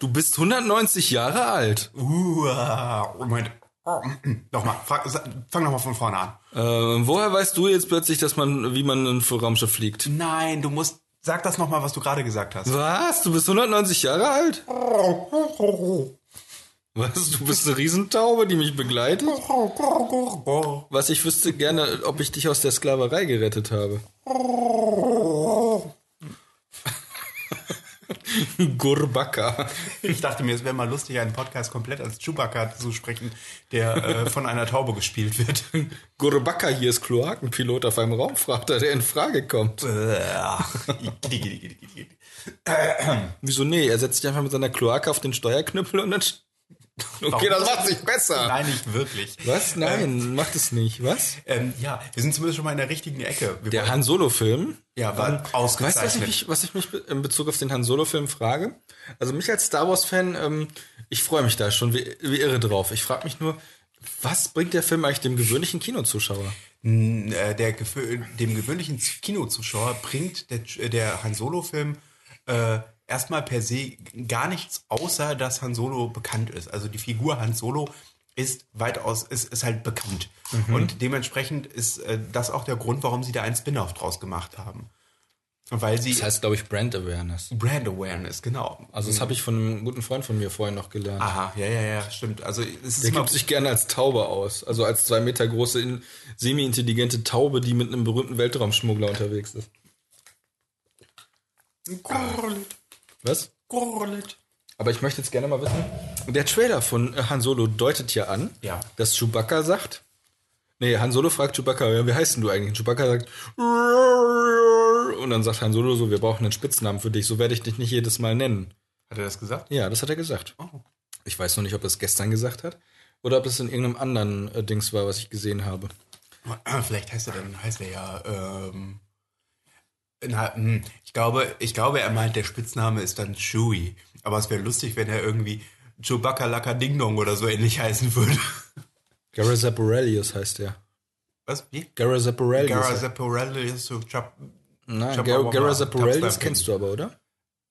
du bist 190 Jahre alt. Uh, Moment. Oh, nochmal, frag, fang nochmal von vorne an. Äh, woher weißt du jetzt plötzlich, dass man, wie man ein Raumschiff fliegt? Nein, du musst, sag das nochmal, was du gerade gesagt hast. Was? Du bist 190 Jahre alt? Was? Du bist eine Riesentaube, die mich begleitet? Was ich wüsste gerne, ob ich dich aus der Sklaverei gerettet habe. Gurbaka. Ich dachte mir, es wäre mal lustig, einen Podcast komplett als Chewbacca zu sprechen, der äh, von einer Taube gespielt wird. Gurbaka hier ist Kloakenpilot auf einem Raumfrachter, der in Frage kommt. Wieso nee? Er setzt sich einfach mit seiner Kloake auf den Steuerknüppel und dann Okay, das macht sich besser. Nein, nicht wirklich. Was? Nein, ähm, macht es nicht. Was? Ähm, ja, wir sind zumindest schon mal in der richtigen Ecke. Wir der Han Solo-Film. Ja, war ähm, ausgezeichnet. Weißt du, was ich, was ich mich in Bezug auf den Han Solo-Film frage? Also mich als Star Wars-Fan, ähm, ich freue mich da schon wie, wie irre drauf. Ich frage mich nur, was bringt der Film eigentlich dem gewöhnlichen Kinozuschauer? Äh, der, dem gewöhnlichen Kinozuschauer bringt der, der Han Solo-Film äh, erstmal per se gar nichts, außer dass Han Solo bekannt ist. Also die Figur Han Solo ist weitaus, ist, ist halt bekannt. Mhm. Und dementsprechend ist äh, das auch der Grund, warum sie da einen Spin-off draus gemacht haben. Weil sie. Das heißt, glaube ich, Brand Awareness. Brand Awareness, genau. Also das habe ich von einem guten Freund von mir vorhin noch gelernt. Aha, ja, ja, ja, stimmt. Also es Der gibt sich gerne als Taube aus. Also als zwei Meter große, semi-intelligente Taube, die mit einem berühmten Weltraumschmuggler unterwegs ist. Correlate. Was? Correlate. Aber ich möchte jetzt gerne mal wissen, der Trailer von Han Solo deutet ja an, ja. dass Chewbacca sagt, nee, Han Solo fragt Chewbacca, ja, wie heißt denn du eigentlich? Und Chewbacca sagt, und dann sagt Han Solo so, wir brauchen einen Spitznamen für dich, so werde ich dich nicht jedes Mal nennen. Hat er das gesagt? Ja, das hat er gesagt. Oh. Ich weiß noch nicht, ob er es gestern gesagt hat oder ob es in irgendeinem anderen äh, Dings war, was ich gesehen habe. Vielleicht heißt er dann, heißt er ja, ähm, na, hm, ich glaube, ich glaube, er meint, der Spitzname ist dann Chewie. Aber es wäre lustig, wenn er irgendwie Chewbacca Laka Ding Dong oder so ähnlich heißen würde. Gara Zaporelius heißt er. Was? Wie? Gara Zaporelius. Gara Zaporelius. So nein, Gara Zaporelius kennst du aber, oder?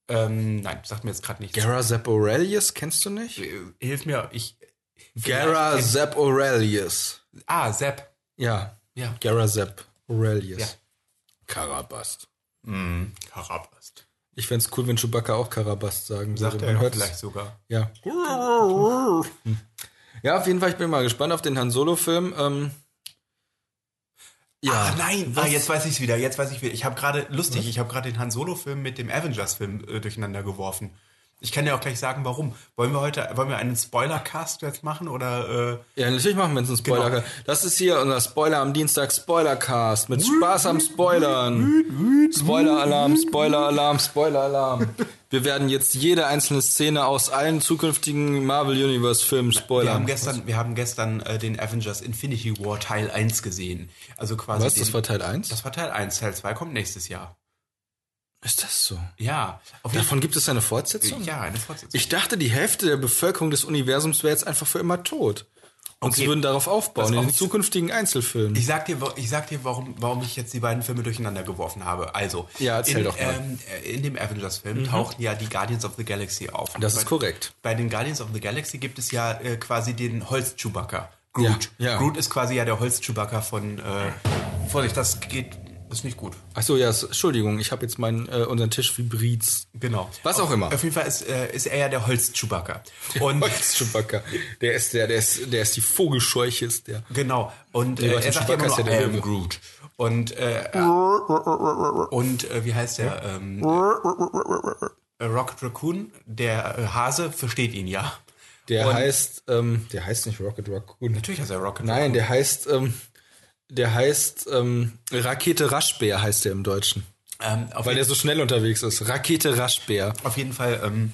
Ähm, nein, sagt mir jetzt gerade nichts. Gara Zaporelius kennst du nicht? Äh, hilf mir, ich. Gara Aurelius. Ah, Zapp. Ja. Ja. Gara Aurelius. Ja. Karabast. Mhm. Karabast. Ich fände es cool, wenn Chewbacca auch Karabast sagen Sagt würde. er ja vielleicht sogar. Ja. Ja, auf jeden Fall, ich bin mal gespannt auf den Han Solo-Film. Ähm, ja. Ah, nein, ah, jetzt weiß ich es wieder. Jetzt weiß ich wieder. Ich habe gerade lustig, was? ich habe gerade den Han Solo-Film mit dem Avengers-Film äh, durcheinander geworfen. Ich kann dir auch gleich sagen, warum. Wollen wir heute, wollen wir einen Spoiler-Cast jetzt machen oder? Äh ja, natürlich machen wir jetzt einen Spoiler. Genau. Das ist hier unser Spoiler am Dienstag Spoiler-Cast mit Spaß am Spoilern. Spoiler-Alarm, Spoiler-Alarm, Spoiler-Alarm. Wir werden jetzt jede einzelne Szene aus allen zukünftigen Marvel Universe Filmen spoilern. Wir haben gestern, wir haben gestern äh, den Avengers Infinity War Teil 1 gesehen. Also quasi. Was? Den, das war Teil 1? Das war Teil 1. Teil 2 kommt nächstes Jahr. Ist das so? Ja. Davon gibt es eine Fortsetzung? Ja, eine Fortsetzung. Ich dachte, die Hälfte der Bevölkerung des Universums wäre jetzt einfach für immer tot. Und okay. sie würden darauf aufbauen, in den zukünftigen Einzelfilmen. Ich sag dir, ich sag dir, warum, warum ich jetzt die beiden Filme durcheinander geworfen habe. Also, ja, erzähl in, doch mal. Ähm, in dem Avengers-Film mhm. tauchen ja die Guardians of the Galaxy auf. Das ist bei, korrekt. Bei den Guardians of the Galaxy gibt es ja äh, quasi den Holz-Chewbacca. Groot. Ja, ja. Groot ist quasi ja der Holz-Chewbacca von, äh, Vorsicht, das geht ist nicht gut. Ach so, ja, Entschuldigung, ich habe jetzt meinen äh, unseren Tisch vibriert. Genau. Was auch auf, immer. Auf jeden Fall ist, äh, ist er ja der Holz-Chewbacca. Der ist der, der ist, der ist die Vogelscheuche, ist der. Genau. Und äh, er sagt ja immer nur, der I Groot. Und äh, und äh, wie heißt der? Ähm, äh, Rocket Raccoon, der äh, Hase, versteht ihn ja. Der und heißt, ähm, der heißt nicht Rocket Raccoon. Natürlich heißt er Rocket Nein, Raccoon. der heißt, ähm, der heißt ähm, Rakete Raschbär heißt der im Deutschen. Ähm, Weil der so schnell unterwegs ist. Rakete Raschbär. Auf jeden Fall ähm,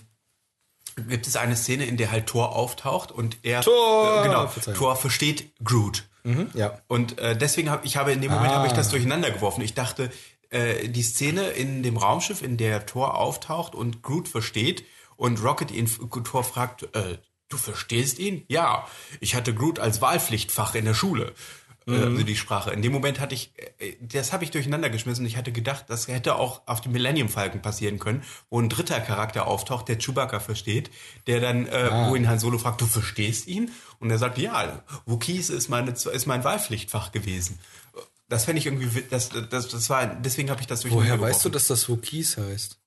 gibt es eine Szene, in der halt Thor auftaucht und er Tor, äh, genau, Thor versteht Groot. Mhm, ja. Und äh, deswegen habe ich habe in dem Moment Ah. habe ich das durcheinander geworfen. Ich dachte, äh, die Szene in dem Raumschiff, in der Thor auftaucht und Groot versteht und Rocket ihn Thor fragt, äh, du verstehst ihn? Ja, ich hatte Groot als Wahlpflichtfach in der Schule. Äh, also die Sprache. In dem Moment hatte ich, äh, das habe ich durcheinander geschmissen. Ich hatte gedacht, das hätte auch auf dem Millennium Falcon passieren können, wo ein dritter Charakter auftaucht, der Chewbacca versteht, der dann, äh, wo ihn Han Solo fragt, du verstehst ihn? Und er sagt, ja, Wookiees ist meine, ist mein Wahlpflichtfach gewesen. Das fände ich irgendwie, das, das, das war, deswegen habe ich das durcheinander Woher weißt du, dass das Wookiees heißt?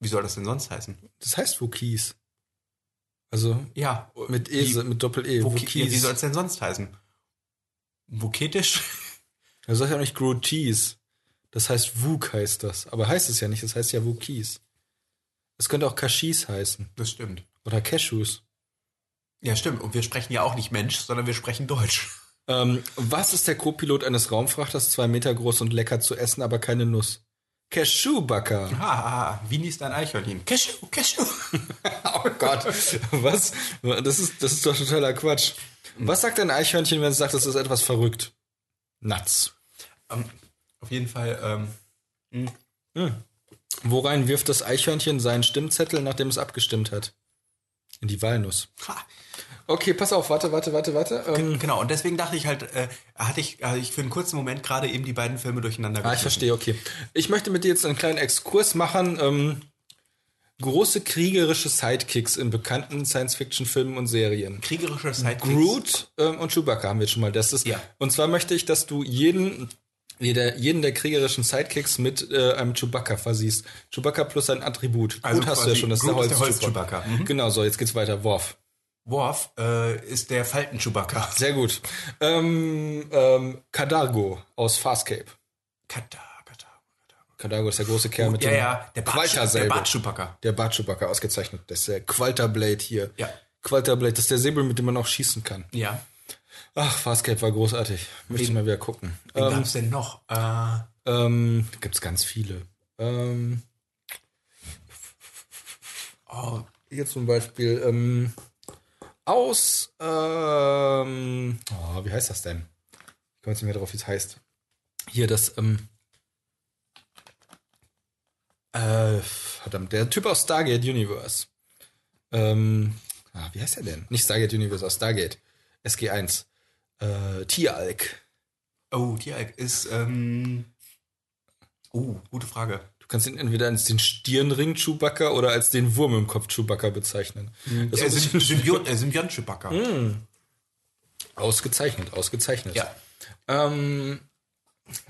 Wie soll das denn sonst heißen? Das heißt Wookiees. Also Ja. mit E, Wie- mit Doppel-E. Woki- Wookiees. ja, wie soll es denn sonst heißen? Voketisch? Das heißt ja nicht Grootees. Das heißt Wook heißt das. Aber heißt es ja nicht, das heißt ja Wookies. Es könnte auch Kashis heißen. Das stimmt. Oder Cashews. Ja, stimmt. Und wir sprechen ja auch nicht Mensch, sondern wir sprechen Deutsch. Ähm, was ist der Co-Pilot eines Raumfrachters, zwei Meter groß und lecker zu essen, aber keine Nuss? Cashewbacker. Ah, ah, wie ist dein Eichhörnchen? Cashew, Cashew. Oh Gott. Was? Das ist, das ist doch totaler Quatsch. Was sagt ein Eichhörnchen, wenn es sagt, es ist etwas verrückt? Nuts. ähm, auf jeden Fall, ähm, Worein wirft das Eichhörnchen seinen Stimmzettel, nachdem es abgestimmt hat? In die Walnuss. ha, Okay, pass auf, warte, warte, warte, warte. Ähm, genau. Und deswegen dachte ich halt, äh, hatte ich, hatte ich für einen kurzen Moment gerade eben die beiden Filme durcheinander Ah, ich verstehe, okay. Ich möchte mit dir jetzt einen kleinen Exkurs machen. Ähm, große kriegerische Sidekicks in bekannten Science-Fiction-Filmen und Serien. Kriegerische Sidekicks. Groot ähm, und Chewbacca haben wir schon mal. Das ist, Ja. Und zwar möchte ich, dass du jeden, jeder, jeden der kriegerischen Sidekicks mit äh, einem Chewbacca versiehst. Chewbacca plus ein Attribut. Also Groot hast du ja schon, das Groot ist der der Holz Holz-Chewbacca. Mhm. Genau, so, jetzt geht's weiter. Worf. Worf äh, ist der Falten-Chewbacca. Sehr gut. Ähm, ähm, Kadargo aus Farscape. Kata, Kata, Kata. Kadargo ist der große Kerl mit Ja, dem ja, der Qualter der. Bart Chewbacca. Der Bart Chewbacca, ausgezeichnet. Das ist der Qualterblade hier. Ja. Qualterblade, das ist der Säbel, mit dem man auch schießen kann. Ja. Ach, Farscape war großartig. Möchte ich mal wieder gucken. Wen Ähm, gab's denn noch? Äh, ähm, gibt's ganz viele. Ähm, oh, hier zum Beispiel ähm, aus, ähm, oh, wie heißt das denn? Ich komme jetzt nicht mehr drauf, wie es heißt. Hier das, ähm, äh, verdammt, der Typ aus Stargate Universe. Ähm, ah, wie heißt er denn? Nicht Stargate Universe, aus Stargate. SG1. Äh, Tieralk. oh, die ist, ähm, oh, gute Frage. Du kannst ihn entweder als den Stirnring Chewbacca oder als den Wurm im Kopf Chewbacca bezeichnen. Das Der ist Symbiont, Symbiont, äh, Symbiont Chewbacca. ausgezeichnet, ausgezeichnet. Ja. Ähm,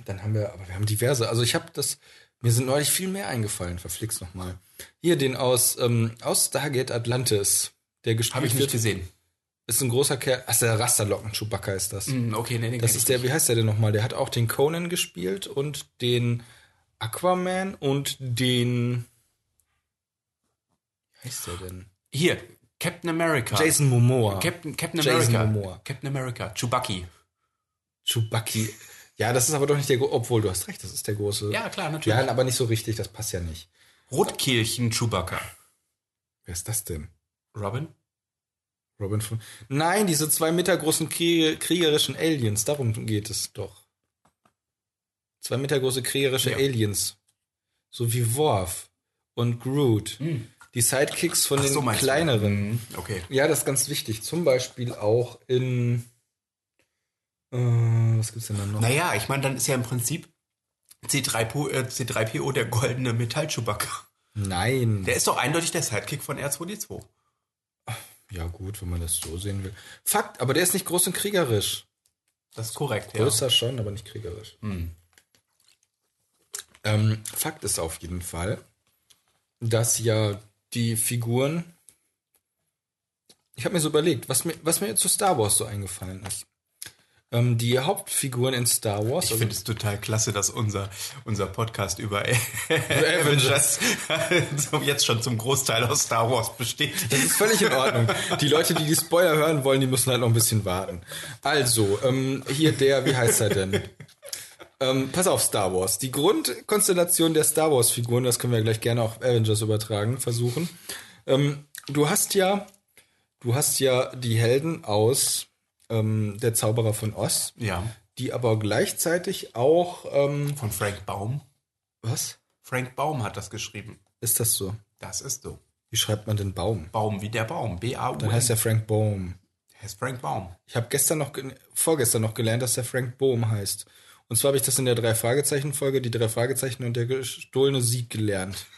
dann haben wir, aber wir haben diverse. Also ich habe das, mir sind neulich viel mehr eingefallen, verflixt nochmal. Hier den aus, ähm, aus Stargate Atlantis, der gespielt Habe ich nicht wird, gesehen. ist ein großer Kerl, ach, der Rasterlocken Chewbacca ist das. Hm, Okay, nee, den Das ist der, wie heißt der denn nochmal? Der hat auch den Conan gespielt und den Aquaman und den, wie heißt der denn? Hier, Captain America. Jason Momoa. Captain, Captain Jason America. Momoa. Captain America. Chewbacca. Chewbacca. Ja, das ist aber doch nicht der, obwohl du hast recht, das ist der große. Ja, klar, natürlich. Ja, aber nicht so richtig, das passt ja nicht. Rotkehlchen Chewbacca. Wer ist das denn? Robin? Robin von. Nein, diese zwei Meter großen Krieg kriegerischen Aliens, darum geht es doch. Zwei Meter große kriegerische Ja. Aliens. So wie Worf und Groot. Die Sidekicks von den so du. kleineren. Hm, Okay. Ja, das ist ganz wichtig. Zum Beispiel auch in. Äh, was gibt's denn da noch? Naja, ich meine, dann ist ja im Prinzip C3PO, äh, C3PO der goldene Metall-Chewbacca. Nein. Der ist doch eindeutig der Sidekick von R2D2. ja, gut, wenn man das so sehen will. Fakt, aber der ist nicht groß und kriegerisch. Das ist korrekt, ja. Größer schon, aber nicht kriegerisch. Ähm, Fakt ist auf jeden Fall, dass ja die Figuren. Ich habe mir so überlegt, was mir, was mir zu Star Wars so eingefallen ist. Ähm, die Hauptfiguren in Star Wars. Ich also- finde es total klasse, dass unser, unser Podcast über Avengers jetzt schon zum Großteil aus Star Wars besteht. Das ist völlig in Ordnung. Die Leute, die die Spoiler hören wollen, die müssen halt noch ein bisschen warten. Also, ähm, hier der, wie heißt er denn? Ähm, pass auf, Star Wars. Die Grundkonstellation der Star Wars-Figuren, das können wir gleich gerne auch auf Avengers übertragen, versuchen. Ähm, du hast ja, du hast ja die Helden aus ähm, Der Zauberer von Oz, Ja, die aber gleichzeitig auch, ähm, von Frank Baum. was? Frank Baum hat das geschrieben. Ist das so? Das ist so. Wie schreibt man denn Baum? Baum wie der Baum. B-A-U. Dann heißt er Frank Baum. heißt Frank Baum. Ich habe gestern noch, ge- vorgestern noch gelernt, dass der Frank Bohm heißt. Und zwar habe ich das in der Drei-Fragezeichen-Folge, die drei Fragezeichen und der gestohlene Sieg gelernt.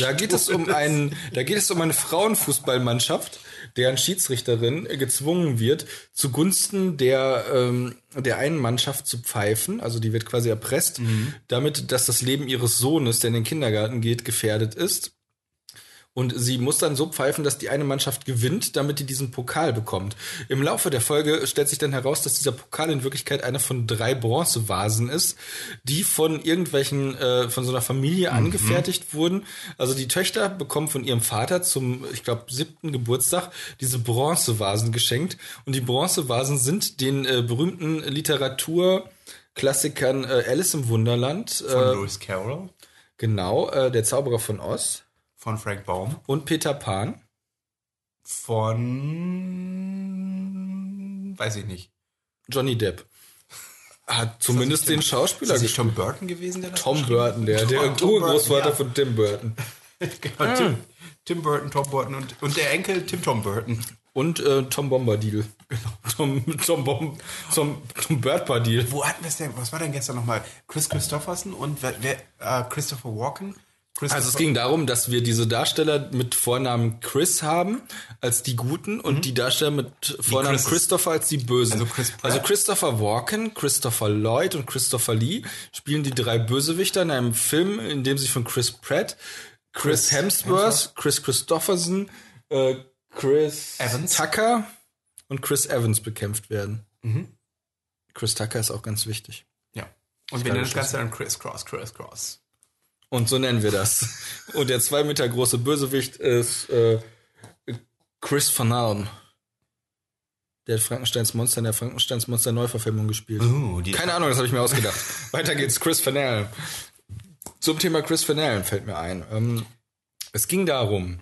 Da geht es um einen, da geht es um eine Frauenfußballmannschaft, deren Schiedsrichterin gezwungen wird, zugunsten der, ähm, der einen Mannschaft zu pfeifen. Also die wird quasi erpresst, damit, dass das Leben ihres Sohnes, der in den Kindergarten geht, gefährdet ist. Und sie muss dann so pfeifen, dass die eine Mannschaft gewinnt, damit die diesen Pokal bekommt. Im Laufe der Folge stellt sich dann heraus, dass dieser Pokal in Wirklichkeit einer von drei Bronzevasen ist, die von irgendwelchen, äh, von so einer Familie angefertigt wurden. Also die Töchter bekommen von ihrem Vater zum, ich glaube, siebten Geburtstag diese Bronzevasen geschenkt. Und die Bronzevasen sind den äh, berühmten Literaturklassikern äh, Alice im Wunderland, Von äh, Lewis Carroll, genau, äh, der Zauberer von Oz von Frank Baum, und Peter Pan. von weiß ich nicht. Johnny Depp. Hat zumindest den Schauspieler Ist das nicht gespielt. Tom Burton gewesen, der das Tom? Burton, der, der Tom- Tom Urgroßvater Burton, von Tim Burton. ja. genau, Tim, Tim Burton, Tom Burton und, und der Enkel Tim Tom Burton. Und äh, Tom Bombadil. Tom, Tom, Bom, Tom, Tom Birdpadil. Wo hatten wir es denn? Was war denn gestern nochmal? Chris Christopherson und wer, wer äh, Christopher Walken? Also es ging darum, dass wir diese Darsteller mit Vornamen Chris haben als die Guten und die Darsteller mit Vornamen. Christopher als die Bösen. Also Chris also Christopher Walken, Christopher Lloyd und Christopher Lee spielen die drei Bösewichter in einem Film, in dem sie von Chris Pratt, Chris, Chris Hemsworth, Hemsworth. Chris Christopherson, äh, Chris Evans. Tucker und Chris Evans bekämpft werden. Mhm. Chris Tucker ist auch ganz wichtig. ja. Und wir nennen das Ganze dann Chris Cross, Chris Cross. Und so nennen wir das. Und der zwei Meter große Bösewicht ist äh, Chris Van Allen. Der hat Frankensteins Monster in der Frankensteins Monster Neuverfilmung gespielt. Oh, die Keine Ahnung, das habe ich mir ausgedacht. Weiter geht's, Chris Van Allen. Zum Thema Chris Van Allen fällt mir ein. Ähm, es ging darum,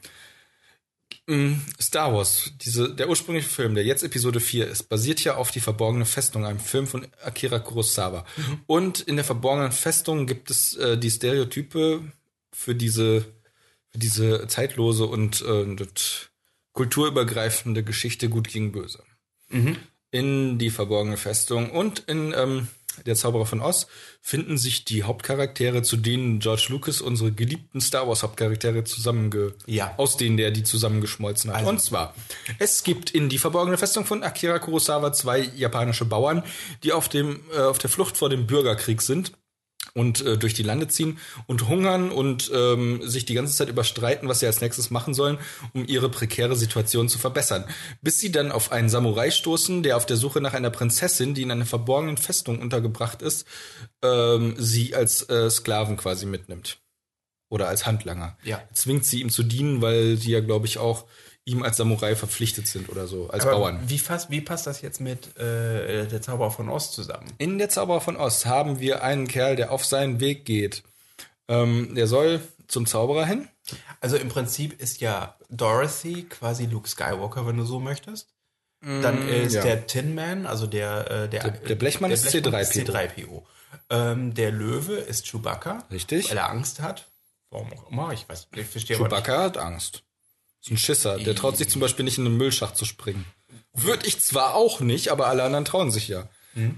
Star Wars, diese, der ursprüngliche Film, der jetzt Episode 4 ist, basiert ja auf Die verborgene Festung, einem Film von Akira Kurosawa. Und in der verborgenen Festung gibt es äh, die Stereotype für diese, für diese zeitlose und äh, kulturübergreifende Geschichte Gut gegen Böse. In die verborgene Festung und in ähm, der Zauberer von Oz finden sich die Hauptcharaktere, zu denen George Lucas unsere geliebten Star Wars Hauptcharaktere zusammenge Ja. aus denen der die zusammengeschmolzen hat. Also- Und zwar, es gibt in die verborgene Festung von Akira Kurosawa zwei japanische Bauern, die auf dem äh, auf der Flucht vor dem Bürgerkrieg sind und äh, durch die Lande ziehen und hungern und ähm, sich die ganze Zeit überstreiten, was sie als nächstes machen sollen, um ihre prekäre Situation zu verbessern. Bis sie dann auf einen Samurai stoßen, der auf der Suche nach einer Prinzessin, die in einer verborgenen Festung untergebracht ist, ähm, sie als äh, Sklaven quasi mitnimmt. Oder als Handlanger. Ja. Zwingt sie ihm zu dienen, weil sie ja, glaube ich, auch ihm als Samurai verpflichtet sind oder so, als Bauern. Wie, fast, wie passt das jetzt mit äh, der Zauberer von Ost zusammen? In der Zauberer von Ost haben wir einen Kerl, der auf seinen Weg geht. Ähm, der soll zum Zauberer hin. Also im Prinzip ist ja Dorothy quasi Luke Skywalker, wenn du so möchtest. Dann ist ja. der Tin Man, also der äh, der, der Blechmann ist C3PO. C3PO. Ähm, der Löwe ist Chewbacca, Richtig. weil er Angst hat. Warum auch immer, ich weiß, ich verstehe aber nicht. Chewbacca hat Angst. Ist ein Schisser. Der traut sich zum Beispiel nicht in einen Müllschacht zu springen. Würde ich zwar auch nicht, aber alle anderen trauen sich ja.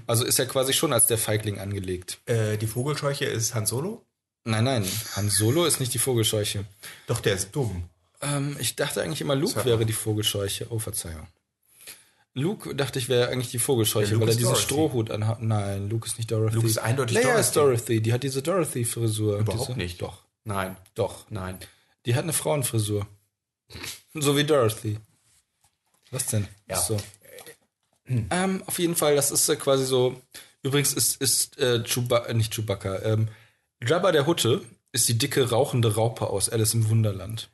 Also ist er quasi schon als der Feigling angelegt. Äh, die Vogelscheuche ist Han Solo. Nein, nein, Han Solo ist nicht die Vogelscheuche. Doch, der ist dumm. Ähm, ich dachte eigentlich immer, Luke wäre die Vogelscheuche. Oh, Verzeihung. Luke dachte ich wäre eigentlich die Vogelscheuche, Ja, weil er diesen Dorothy. Strohhut anhat. Nein, Luke ist nicht Dorothy. Luke ist eindeutig Leia Dorothy. ist Dorothy. Die hat diese Dorothy-Frisur. Überhaupt diese, nicht. Doch, Nein, doch. nein. Die hat eine Frauenfrisur. So wie Dorothy. Was denn? Ja. Ach So. Ähm, auf jeden Fall, das ist äh, quasi so. Übrigens ist, ist äh, Chewbacca, äh, nicht Chewbacca, ähm, Jabba der Hutte ist die dicke rauchende Raupe aus Alice im Wunderland.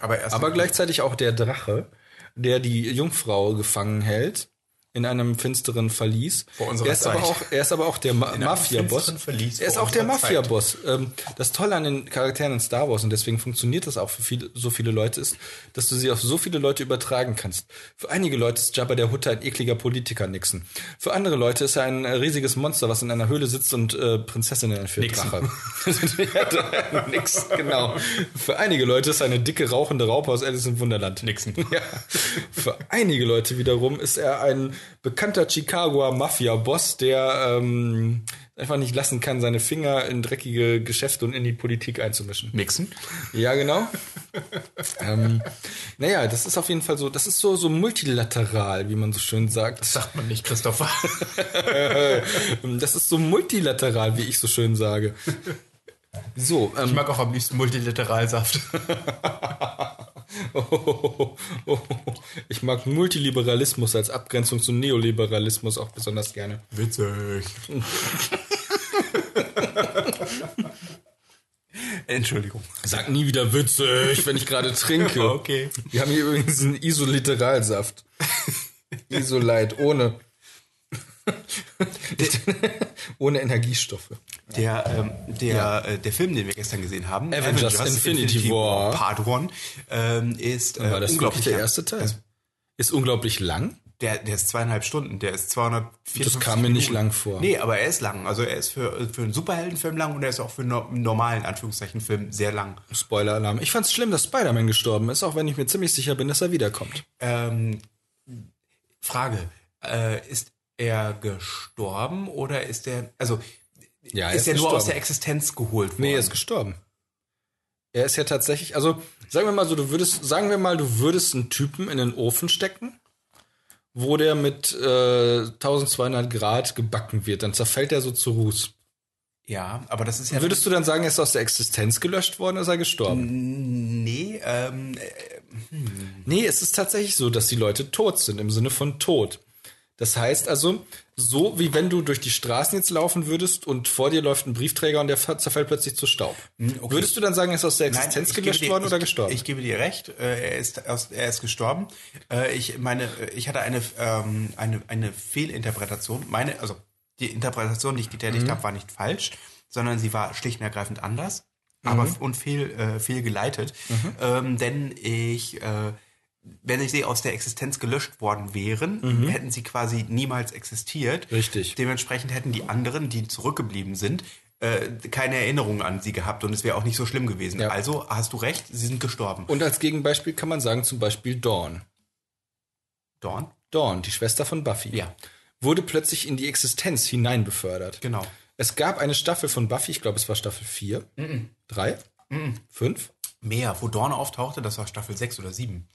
Aber erst Aber gleichzeitig auch der Drache, der die Jungfrau gefangen hält in einem finsteren Verlies. Vor unserer er ist aber Zeit. auch, er ist aber auch der Ma Mafia-Boss. Er ist auch der. Mafia-Boss. Ähm, das Tolle an den Charakteren in Star Wars und deswegen funktioniert das auch für viele, so viele Leute ist, dass du sie auf so viele Leute übertragen kannst. Für einige Leute ist Jabba der Hutte ein ekliger Politiker Nixon. Für andere Leute ist er ein äh, riesiges Monster, was in einer Höhle sitzt und äh, Prinzessinnen entführt. Nixon. Drache. ja, da- nix, genau. Für einige Leute ist er eine dicke rauchende Raupe aus Alice im Wunderland. Nixon. Ja. Für einige Leute wiederum ist er ein bekannter Chicagoer Mafia-Boss, der ähm, einfach nicht lassen kann, seine Finger in dreckige Geschäfte und in die Politik einzumischen. Nixon. Ja, genau. ähm, naja, das ist auf jeden Fall so, das ist so, so multilateral, wie man so schön sagt. Sagt man nicht, Christopher. Das ist so multilateral, wie ich so schön sage. So, ähm, Ich mag auch am liebsten Multilateralsaft. ich mag Multiliberalismus als Abgrenzung zu Neoliberalismus auch besonders gerne. Witzig. Entschuldigung. Sag nie wieder witzig, wenn ich gerade trinke. Okay. Wir haben hier übrigens einen Isoliteralsaft. Isolite, ohne. ohne Energiestoffe. Der, ähm, der, äh, der Film, den wir gestern gesehen haben, Avengers Infinity War. Part 1, ähm, ist äh, War das unglaublich der lang. erste Teil? Ist unglaublich lang. Der, der ist zweieinhalb Stunden, der ist 254 Das kam mir nicht Minuten. lang vor. Nee, aber er ist lang. Also er ist für, für einen Superheldenfilm lang und er ist auch für einen no- normalen Anführungszeichen Film sehr lang. Spoiler-Alarm. Ich fand's schlimm, dass Spider-Man gestorben ist, auch wenn ich mir ziemlich sicher bin, dass er wiederkommt. Ähm, Frage, äh, ist er gestorben oder ist er, also Ja, er ist ist er nur gestorben. aus der Existenz geholt worden? Nee, er ist gestorben. Er ist ja tatsächlich, also sagen wir mal so, du würdest, sagen wir mal, du würdest einen Typen in den Ofen stecken, wo der mit äh, 1200 Grad gebacken wird, dann zerfällt er so zu Ruß. ja, aber das ist ja Würdest du dann sagen, er ist aus der Existenz gelöscht worden oder ist er gestorben? nee, ähm, Nee, es ist tatsächlich so, dass die Leute tot sind, im Sinne von tot. Das heißt also, so wie wenn du durch die Straßen jetzt laufen würdest und vor dir läuft ein Briefträger und der zerfällt plötzlich zu Staub. Würdest du dann sagen, er ist aus der Nein, Existenz gebe gelöscht dir- worden ich, oder gestorben? Ich gebe dir recht, äh, er ist aus, er ist gestorben. Äh, ich meine, äh, ich hatte eine ähm, eine eine Fehlinterpretation. Meine, also die Interpretation, die ich getätigt Mhm. habe, war nicht falsch, sondern sie war schlicht und ergreifend anders, aber Mhm. und fehl äh, fehlgeleitet. Ähm, denn ich äh, wenn sie aus der Existenz gelöscht worden wären, hätten sie quasi niemals existiert. Mhm. Richtig. Dementsprechend hätten die anderen, die zurückgeblieben sind, äh, keine Erinnerung an sie gehabt und es wäre auch nicht so schlimm gewesen. Ja. Also hast du recht, sie sind gestorben. Und als Gegenbeispiel kann man sagen, zum Beispiel Dawn. Dawn? Dawn, die Schwester von Buffy, Ja. wurde plötzlich in die Existenz hinein befördert. Genau. Es gab eine Staffel von Buffy, ich glaube, es war Staffel 4, 3, 5. Mehr, wo Dawn auftauchte, das war Staffel 6 oder 7.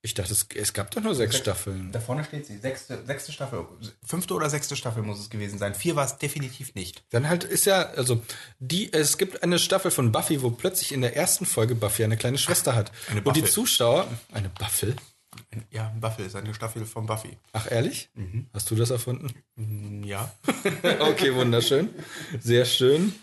Ich dachte, es, es gab doch nur sechs Staffeln. Da vorne steht sie, sechste, sechste Staffel. Fünfte oder sechste Staffel muss es gewesen sein. Vier war es definitiv nicht. Dann halt ist ja, also die, es gibt eine Staffel von Buffy, wo plötzlich in der ersten Folge Buffy eine kleine Schwester hat. eine Und die. Zuschauer, eine Buffel? Ja, Buffy ist eine Staffel von Buffy. Ach ehrlich? Hast du das erfunden? Hm, Ja. Okay, wunderschön. Sehr schön.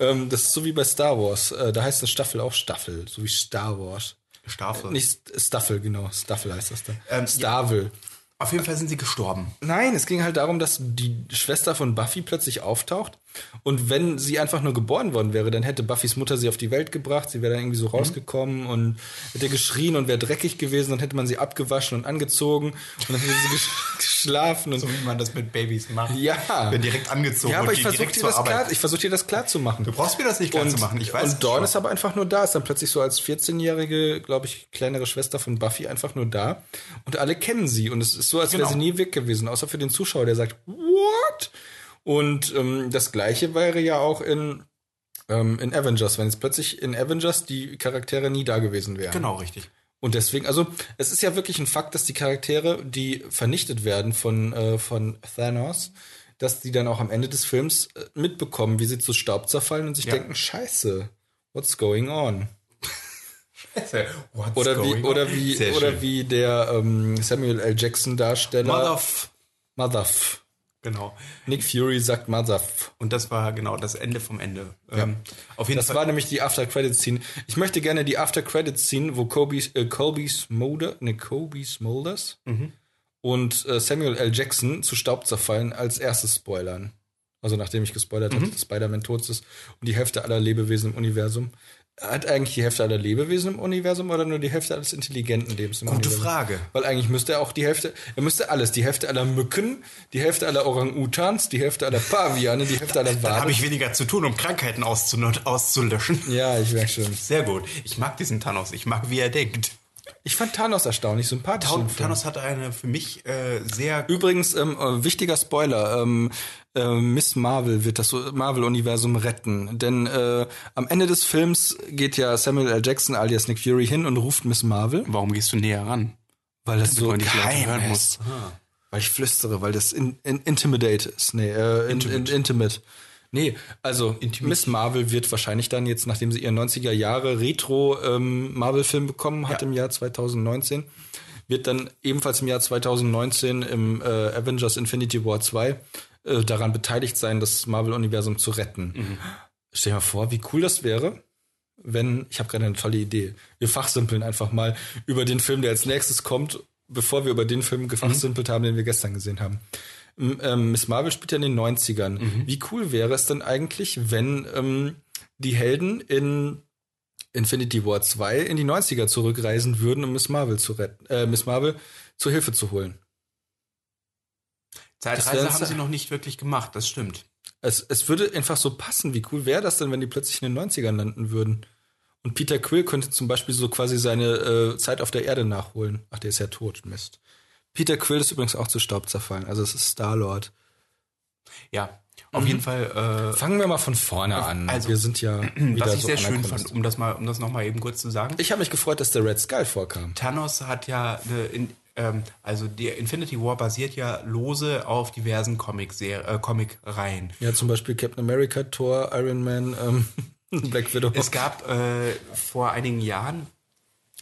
Ähm, das ist so wie bei Star Wars. Äh, da heißt eine Staffel auch Staffel, so wie Star Wars. Staffel. Nicht Staffel, genau. Staffel heißt das dann. Ähm, Stavel. Auf jeden Fall sind sie gestorben. Nein, es ging halt darum, dass die Schwester von Buffy plötzlich auftaucht. Und wenn sie einfach nur geboren worden wäre, dann hätte Buffys Mutter sie auf die Welt gebracht. Sie wäre dann irgendwie so rausgekommen und hätte geschrien und wäre dreckig gewesen. Dann hätte man sie abgewaschen und angezogen. Und dann hätte sie gesch- geschlafen. Und So wie man das mit Babys macht. ja. Werden direkt angezogen Ja, aber und ich versuche dir, das klar, ich versuch dir das klar zu machen. Du brauchst mir das nicht klar zu machen. Ich weiß Und Dawn schon. ist aber einfach nur da, ist dann plötzlich so als 14-jährige, glaube ich, kleinere Schwester von Buffy einfach nur da. Und alle kennen sie. Und es ist so, als wäre Genau. sie nie weg gewesen, außer für den Zuschauer, der sagt, what? Und ähm, das gleiche wäre ja auch in, ähm, in Avengers, wenn jetzt plötzlich in Avengers die Charaktere nie da gewesen wären. Genau, richtig. Und deswegen, also es ist ja wirklich ein Fakt, dass die Charaktere, die vernichtet werden von, äh, von Thanos, dass die dann auch am Ende des Films äh, mitbekommen, wie sie zu Staub zerfallen und sich Ja. denken, scheiße, what's going on? What's Oder wie, going on? oder wie, Sehr oder schön. wie der ähm, Samuel L. Jackson Darsteller. Motherf. Motherf. Genau. Nick Fury sagt Motherf. Und das war genau das Ende vom Ende. Ähm, auf jeden Das Fall. war nämlich die After Credit Scene. Ich möchte gerne die After Credit Scene, wo Kobe, äh, Colby Smolder, ne, Kobe Smulders Mhm. und äh, Samuel L. Jackson zu Staub zerfallen als erstes spoilern. Also nachdem ich gespoilert habe, dass Spider-Man tot ist und die Hälfte aller Lebewesen im Universum. Hat eigentlich die Hälfte aller Lebewesen im Universum oder nur die Hälfte alles intelligenten Lebens im Gute Universum? Frage. Weil eigentlich müsste er auch die Hälfte, er müsste alles, die Hälfte aller Mücken, die Hälfte aller Orang-Utans, die Hälfte aller Paviane, die Hälfte aller Dann habe ich weniger zu tun, um Krankheiten auszu- auszulöschen. Ja, ich merke schon. Sehr gut. Ich mag diesen Thanos. Ich mag, wie er denkt. Ich fand Thanos erstaunlich sympathisch. Film. Thanos hat eine für mich äh, sehr Übrigens, ähm, äh, wichtiger Spoiler, ähm, äh, Miss Marvel wird das Marvel-Universum retten. Denn äh, am Ende des Films geht ja Samuel L. Jackson alias Nick Fury hin und ruft Miss Marvel, Warum gehst du näher ran? weil das so die Leute geheim hören muss. Weil ich flüstere, weil das in, in, intimidate ist. Nee, äh, in, intimate. In, intimate. Nee, also Miss Marvel wird wahrscheinlich dann jetzt, nachdem sie ihren 90er Jahre Retro ähm, bekommen hat Ja. im Jahr 2019, wird dann ebenfalls im Jahr 2019 im äh, Avengers Infinity War 2 äh, daran beteiligt sein, das Marvel-Universum zu retten. Stell dir mal vor, wie cool das wäre, wenn, ich habe gerade eine tolle Idee, wir fachsimpeln einfach mal über den Film, der als nächstes kommt, bevor wir über den Film gefachsimpelt haben, den wir gestern gesehen haben. Ähm, Miss Marvel spielt ja in den 90ern. Wie cool wäre es denn eigentlich, wenn ähm, die Helden in Infinity War 2 in die 90er zurückreisen würden, um Miss Marvel zu retten, äh, Miss Marvel zur Hilfe zu holen? Zeitreise haben sie noch nicht wirklich gemacht, das stimmt. Es, es würde einfach so passen. Wie cool wäre das denn, wenn die plötzlich in den 90ern landen würden? Und Peter Quill könnte zum Beispiel so quasi seine äh, Zeit auf der Erde nachholen. Ach, der ist ja tot, Mist. Peter Quill ist übrigens auch zu Staub zerfallen. Also es ist Star-Lord. Ja, auf jeden Fall. Äh, Fangen wir mal von vorne an. also, wir sind ja wieder was ich so sehr schön fand, um das mal, um das noch mal eben kurz zu sagen. Ich habe mich gefreut, dass der Red Skull vorkam. Thanos hat ja eine, in, ähm, also der Infinity War basiert ja lose auf diversen äh, Comic-Reihen. Ja, zum Beispiel Captain America, Thor, Iron Man, ähm, Black Widow. Es gab äh, vor einigen Jahren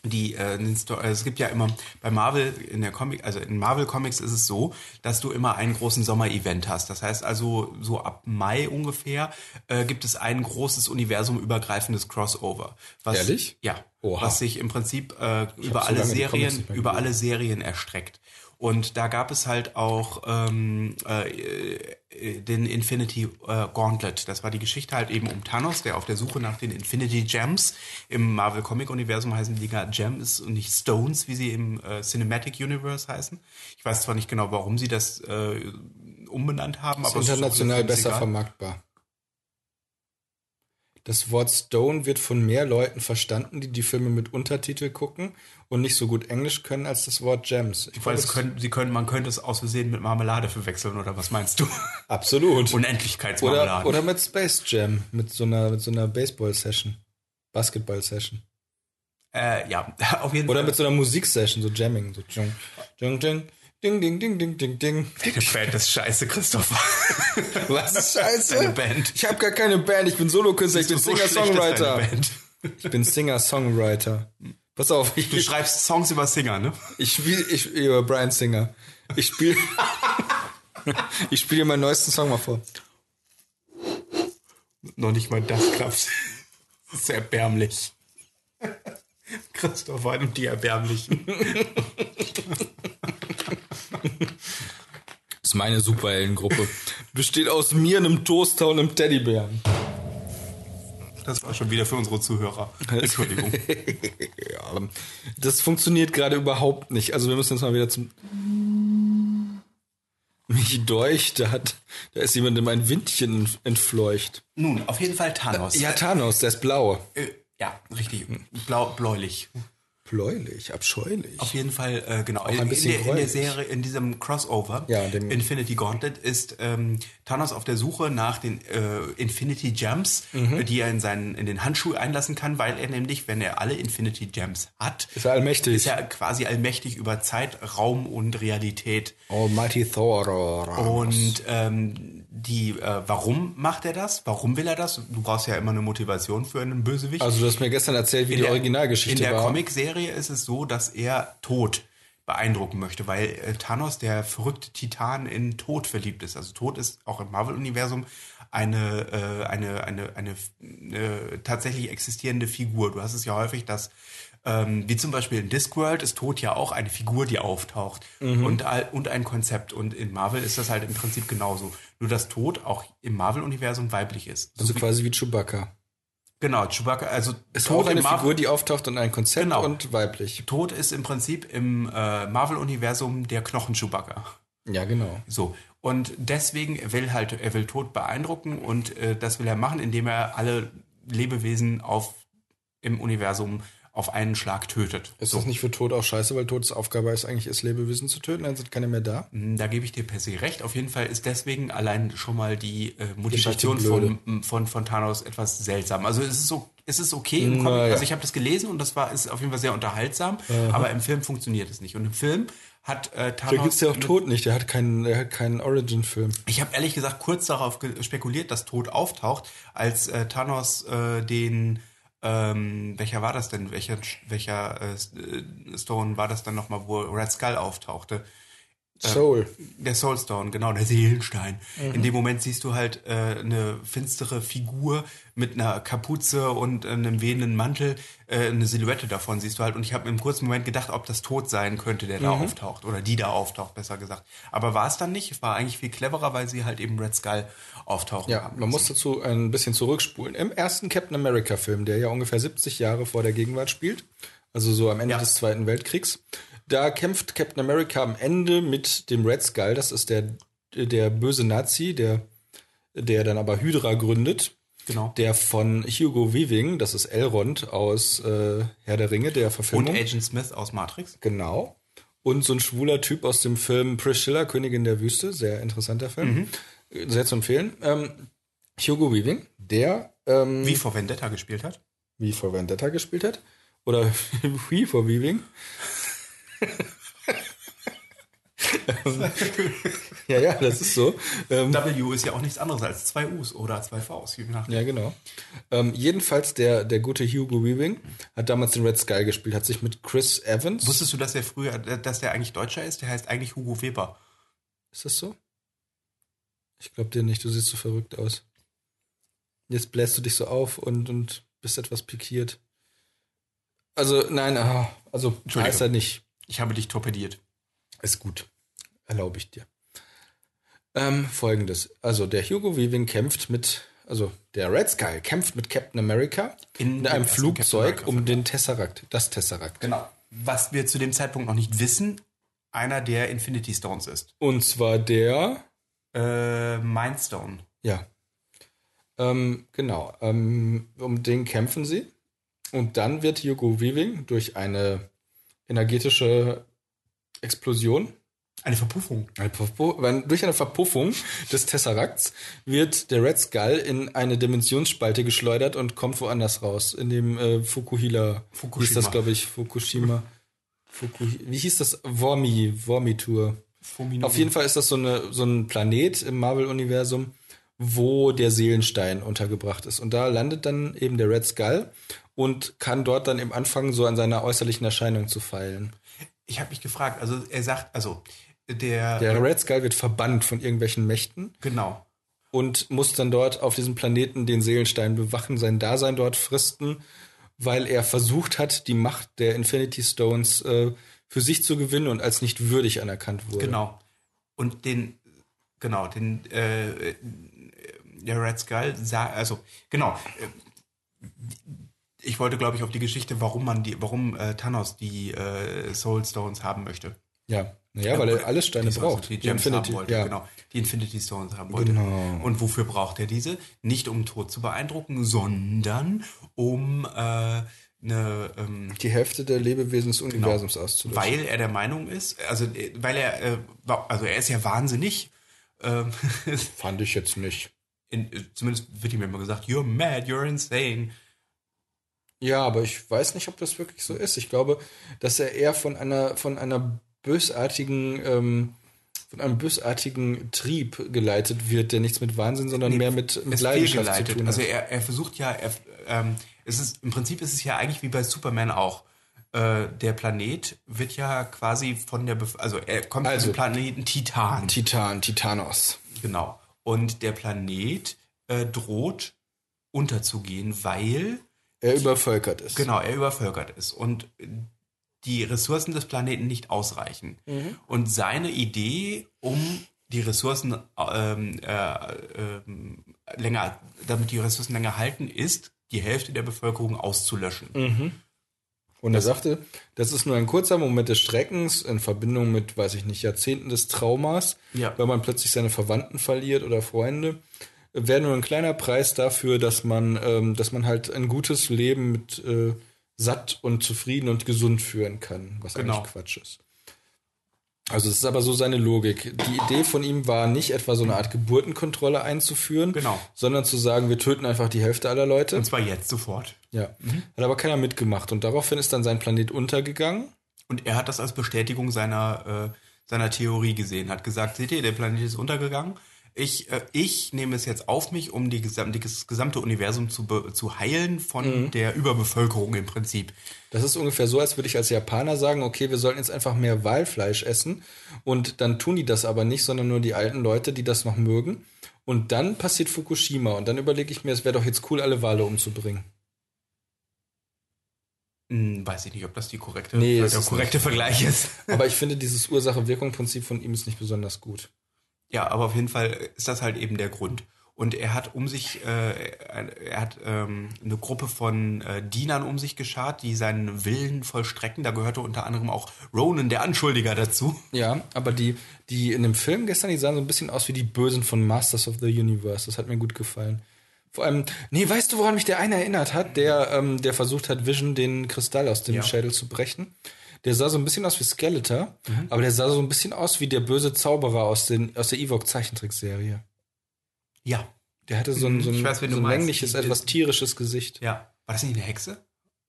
die äh, also es gibt ja immer bei Marvel in der Comic also in Marvel Comics ist es so dass du immer einen großen Sommer-Event hast das heißt also so ab Mai ungefähr äh, gibt es ein großes universumübergreifendes Crossover was Ehrlich? ja Oha. was sich im Prinzip äh, über alle Serien über alle Serien erstreckt und da gab es halt auch ähm, äh, äh, den Infinity äh, Gauntlet. Das war die Geschichte halt eben um Thanos, der auf der Suche nach den Infinity Gems im Marvel Comic Universum heißen die Dinger Gems und nicht Stones, wie sie im äh, Cinematic Universe heißen. Ich weiß zwar nicht genau, warum sie das äh, umbenannt haben, aber es ist international letztendlich besser egal. vermarktbar. Das Wort Stone wird von mehr Leuten verstanden, die die Filme mit Untertitel gucken und nicht so gut Englisch können als das Wort Gems. Ich Weil können, sie können, man könnte es aus Versehen mit Marmelade verwechseln, oder was meinst du? absolut. Oder, Unendlichkeitsmarmelade. oder mit Space Jam, mit so einer, mit so einer Baseball-Session. Basketball-Session. äh, ja, auf jeden Oder Fall. mit so einer Musiksession, so Jamming. So ding, ding, ding, ding, ding, ding, ding, ding, ding. Deine Band ist scheiße, Christopher. Was ist scheiße? Deine Band. Ich habe gar keine Band, ich bin Solokünstler, ich bin So Singer-Songwriter. Ich bin Singer-Songwriter. Pass auf, ich, Du schreibst Songs über Singer, ne? ich spiele ich, über Brian Singer. Ich spiele ich spiele dir meinen neuesten Song mal vor. Noch nicht mal das klappt. Das ist erbärmlich. Christopher und die Erbärmlichen. Das ist meine Superheldengruppe. Besteht aus mir, einem Toaster und einem Teddybären. Das war schon wieder für unsere Zuhörer. Entschuldigung. Ja, das funktioniert gerade überhaupt nicht. Also wir müssen jetzt mal wieder zum mich deucht, da hat, da ist jemandem ein Windchen entfleucht. Nun, auf jeden Fall Thanos. Ja, Thanos, der ist blau. Äh, ja richtig. Blau, bläulich. Bläulich, abscheulich. Auf jeden Fall, äh, genau. ein in, bisschen der, in der. Serie, in diesem Crossover, Ja, dem- Infinity Gauntlet, ist ähm, Thanos auf der Suche nach den äh, Infinity Gems, Mhm. die er in, seinen, in den Handschuh einlassen kann, weil er nämlich, wenn er alle Infinity Gems hat, Ist er allmächtig. ist er quasi allmächtig über Zeit, Raum und Realität. Almighty Thor. Und ähm, die, äh, warum macht er das? Warum will er das? Du brauchst ja immer eine Motivation für einen Bösewicht. Also du hast mir gestern erzählt, wie die Originalgeschichte In der war. Comicserie ist es so, dass er Tod beeindrucken möchte, weil äh, Thanos, der verrückte Titan, in Tod verliebt ist. Also Tod ist auch im Marvel-Universum eine, äh, eine, eine, eine äh, tatsächlich existierende Figur. Du hast es ja häufig, dass ähm, wie zum Beispiel in Discworld ist Tod ja auch eine Figur, die auftaucht Mhm. und, und ein Konzept. Und in Marvel ist das halt im Prinzip genauso. Nur dass Tod auch im Marvel-Universum weiblich ist. Also quasi wie Chewbacca. Genau, Chewbacca, also Ist Tod auch eine Marvel- Figur, die auftaucht und ein Konzept Genau. und weiblich. Tod ist im Prinzip im äh, Marvel-Universum der Knochen-Chewbacca. Ja, genau. So. Und deswegen will halt, er will Tod beeindrucken und äh, das will er machen, indem er alle Lebewesen auf im Universum auf einen Schlag tötet. Ist so. das nicht für Tod auch scheiße, weil Todes Aufgabe ist eigentlich, ist Lebewesen zu töten, dann sind keine mehr da? Mm, Da gebe ich dir per se recht. Auf jeden Fall ist deswegen allein schon mal die äh, Motivation von, von, von Thanos etwas seltsam. Also es ist so, es ist okay im Comic. Ja. Also ich habe das gelesen und das war ist auf jeden Fall sehr unterhaltsam, aber im Film funktioniert es nicht. Und im Film hat äh, Da Thanos gibt's ja auch Tod nicht, der hat keinen, der hat keinen Origin-Film. Ich habe ehrlich gesagt kurz darauf spekuliert, dass Tod auftaucht, als äh, Thanos äh, den ähm, welcher war das denn? Welcher welcher äh, äh, Stone war das dann nochmal, wo Red Skull auftauchte? Soul. Der Soulstone, genau, der Seelenstein. In dem Moment siehst du halt äh, eine finstere Figur mit einer Kapuze und äh, einem wehenden Mantel, äh, eine Silhouette davon siehst du halt. Und ich habe im kurzen Moment gedacht, ob das Tod sein könnte, der da auftaucht. Oder die da auftaucht, besser gesagt. Aber war es dann nicht. Es war eigentlich viel cleverer, weil sie halt eben Red Skull auftauchen Ja, man muss dazu ein bisschen zurückspulen. Im ersten Captain America Film, der ja ungefähr 70 Jahre vor der Gegenwart spielt, also so am Ende Ja. des Zweiten Weltkriegs, da kämpft Captain America am Ende mit dem Red Skull, das ist der, der böse Nazi, der, der dann aber Hydra gründet. Genau. Der von Hugo Weaving, das ist Elrond aus äh, Herr der Ringe, der Und Verfilmung. Agent Smith aus Matrix. Genau. Und so ein schwuler Typ aus dem Film Priscilla, Königin der Wüste, sehr interessanter Film. Äh, Sehr zu empfehlen. Ähm, Hugo Weaving, der ähm, Wie vor Vendetta gespielt hat. wie vor Vendetta gespielt hat. Oder wie vor Weaving. Ja, ja, das ist so. Ähm, W ist ja auch nichts anderes als zwei U's oder zwei V's. Ja, genau. Ähm, jedenfalls, der, der gute Hugo Weaving hat damals den Red Sky gespielt, hat sich mit Chris Evans. Wusstest du, dass der früher, dass der eigentlich Deutscher ist? Der heißt eigentlich Hugo Weber. Ist das so? Ich glaube dir nicht, du siehst so verrückt aus. Jetzt bläst du dich so auf und, und bist etwas pikiert. Also, nein, also heißt er nicht. Ich habe dich torpediert. Ist gut. Erlaube ich dir. Ähm, folgendes. Also, der Hugo Weaving kämpft mit, also der Red Skull kämpft mit Captain America In in, einem Flugzeug um America den Tesseract, das Tesseract. Genau. Was wir zu dem Zeitpunkt noch nicht wissen, einer der Infinity Stones ist. Und zwar der, Äh, Mindstone. ja, ähm, genau, ähm, um den kämpfen sie. Und dann wird Hugo Weaving durch eine energetische Explosion Eine Verpuffung. Eine Verpu- wenn- Durch eine Verpuffung des Tesseracts wird der Red Skull in eine Dimensionsspalte geschleudert und kommt woanders raus. In dem äh, Fukuhila. Fukushima. Hieß das, glaube ich, Fukushima. Fuku, wie hieß das? Wormi, Wormi-Tour. Auf jeden Fall ist das so, eine, so ein Planet im Marvel-Universum, wo der Seelenstein untergebracht ist. Und da landet dann eben der Red Skull und kann dort dann im Anfang so an seiner äußerlichen Erscheinung zu feilen. Ich habe mich gefragt, also er sagt, also der, Der Red Skull wird verbannt von irgendwelchen Mächten. genau. und muss dann dort auf diesem Planeten den Seelenstein bewachen, sein Dasein dort fristen, weil er versucht hat, die Macht der Infinity Stones äh, für sich zu gewinnen und als nicht würdig anerkannt wurde. Genau. Und den, genau, den, äh, der Red Skull sah, also, genau. äh, Ich wollte, glaube ich, auf die Geschichte, warum man die, warum äh, Thanos die äh, Soul Stones haben möchte. Ja, naja, weil er alle Steine die braucht. Die Gems haben wollte, ja. genau. Die Infinity Stones haben wollte. Genau. Und wofür braucht er diese? Nicht um Tod zu beeindrucken, sondern um äh, eine, ähm, Die Hälfte der Lebewesen des Universums auszulöschen. weil er der Meinung ist, also äh, weil er, äh, also er ist ja wahnsinnig. Ähm, Fand ich jetzt nicht. In, zumindest wird ihm immer gesagt, you're mad, you're insane. Ja, aber ich weiß nicht, ob das wirklich so ist. Ich glaube, dass er eher von einer, von einer bösartigen, ähm, von einem bösartigen Trieb geleitet wird, der nichts mit Wahnsinn, sondern mehr mit, mit Leidenschaft zu tun hat. Also er, er versucht ja, er, ähm, es ist, im Prinzip ist es ja eigentlich wie bei Superman auch. Äh, der Planet wird ja quasi von der, Bef also er kommt Also- vom Planeten Titan. Titan, Titanos. Genau. Und der Planet äh, droht unterzugehen, weil Er übervölkert ist. genau er übervölkert ist und die Ressourcen des Planeten nicht ausreichen. Und seine Idee, um die Ressourcen ähm, äh, ähm, länger, damit die Ressourcen länger halten, ist, die Hälfte der Bevölkerung auszulöschen. Und er sagte, das ist nur ein kurzer Moment des Schreckens in Verbindung mit, weiß ich nicht, Jahrzehnten des Traumas, Ja. weil man plötzlich seine Verwandten verliert oder Freunde. Wäre nur ein kleiner Preis dafür, dass man, ähm, dass man halt ein gutes Leben mit äh, satt und zufrieden und gesund führen kann, was Genau. eigentlich Quatsch ist. Also es ist aber so seine Logik. Die Idee von ihm war nicht etwa so eine Art Geburtenkontrolle einzuführen, Genau. sondern zu sagen, wir töten einfach die Hälfte aller Leute. Und zwar jetzt sofort. Ja. Hat aber keiner mitgemacht. Und daraufhin ist dann sein Planet untergegangen. Und er hat das als Bestätigung seiner, äh, seiner Theorie gesehen, hat gesagt, seht ihr, der Planet ist untergegangen. Ich, äh, ich nehme es jetzt auf mich, um die gesam das gesamte Universum zu, zu heilen von der Überbevölkerung im Prinzip. Das ist ungefähr so, als würde ich als Japaner sagen, okay, wir sollten jetzt einfach mehr Walfleisch essen. Und dann tun die das aber nicht, sondern nur die alten Leute, die das noch mögen. Und dann passiert Fukushima. Und dann überlege ich mir, es wäre doch jetzt cool, alle Wale umzubringen. Hm, weiß ich nicht, ob das die korrekte, Nee, der es ist korrekte Vergleich ist. Aber ich finde, dieses Ursache-Wirkung-Prinzip von ihm ist nicht besonders gut. Ja, aber auf jeden Fall ist das halt eben der Grund. Und er hat um sich, äh, er hat ähm, eine Gruppe von äh, Dienern um sich geschart, die seinen Willen vollstrecken. Da gehörte unter anderem auch Ronan, der Anschuldiger, dazu. Ja, aber die, die in dem Film gestern, die sahen so ein bisschen aus wie die Bösen von Masters of the Universe. Das hat mir gut gefallen. Vor allem, nee, weißt du, woran mich der eine erinnert hat, der, ähm, der versucht hat, Vision den Kristall aus dem Ja. Schädel zu brechen? Der sah so ein bisschen aus wie Skeletor, aber der sah so ein bisschen aus wie der böse Zauberer aus, den, aus der Ewok-Zeichentrickserie. Ja. Der hatte so ein, so ein, weiß, so ein längliches, Die- etwas tierisches Gesicht. Ja. War das nicht eine Hexe?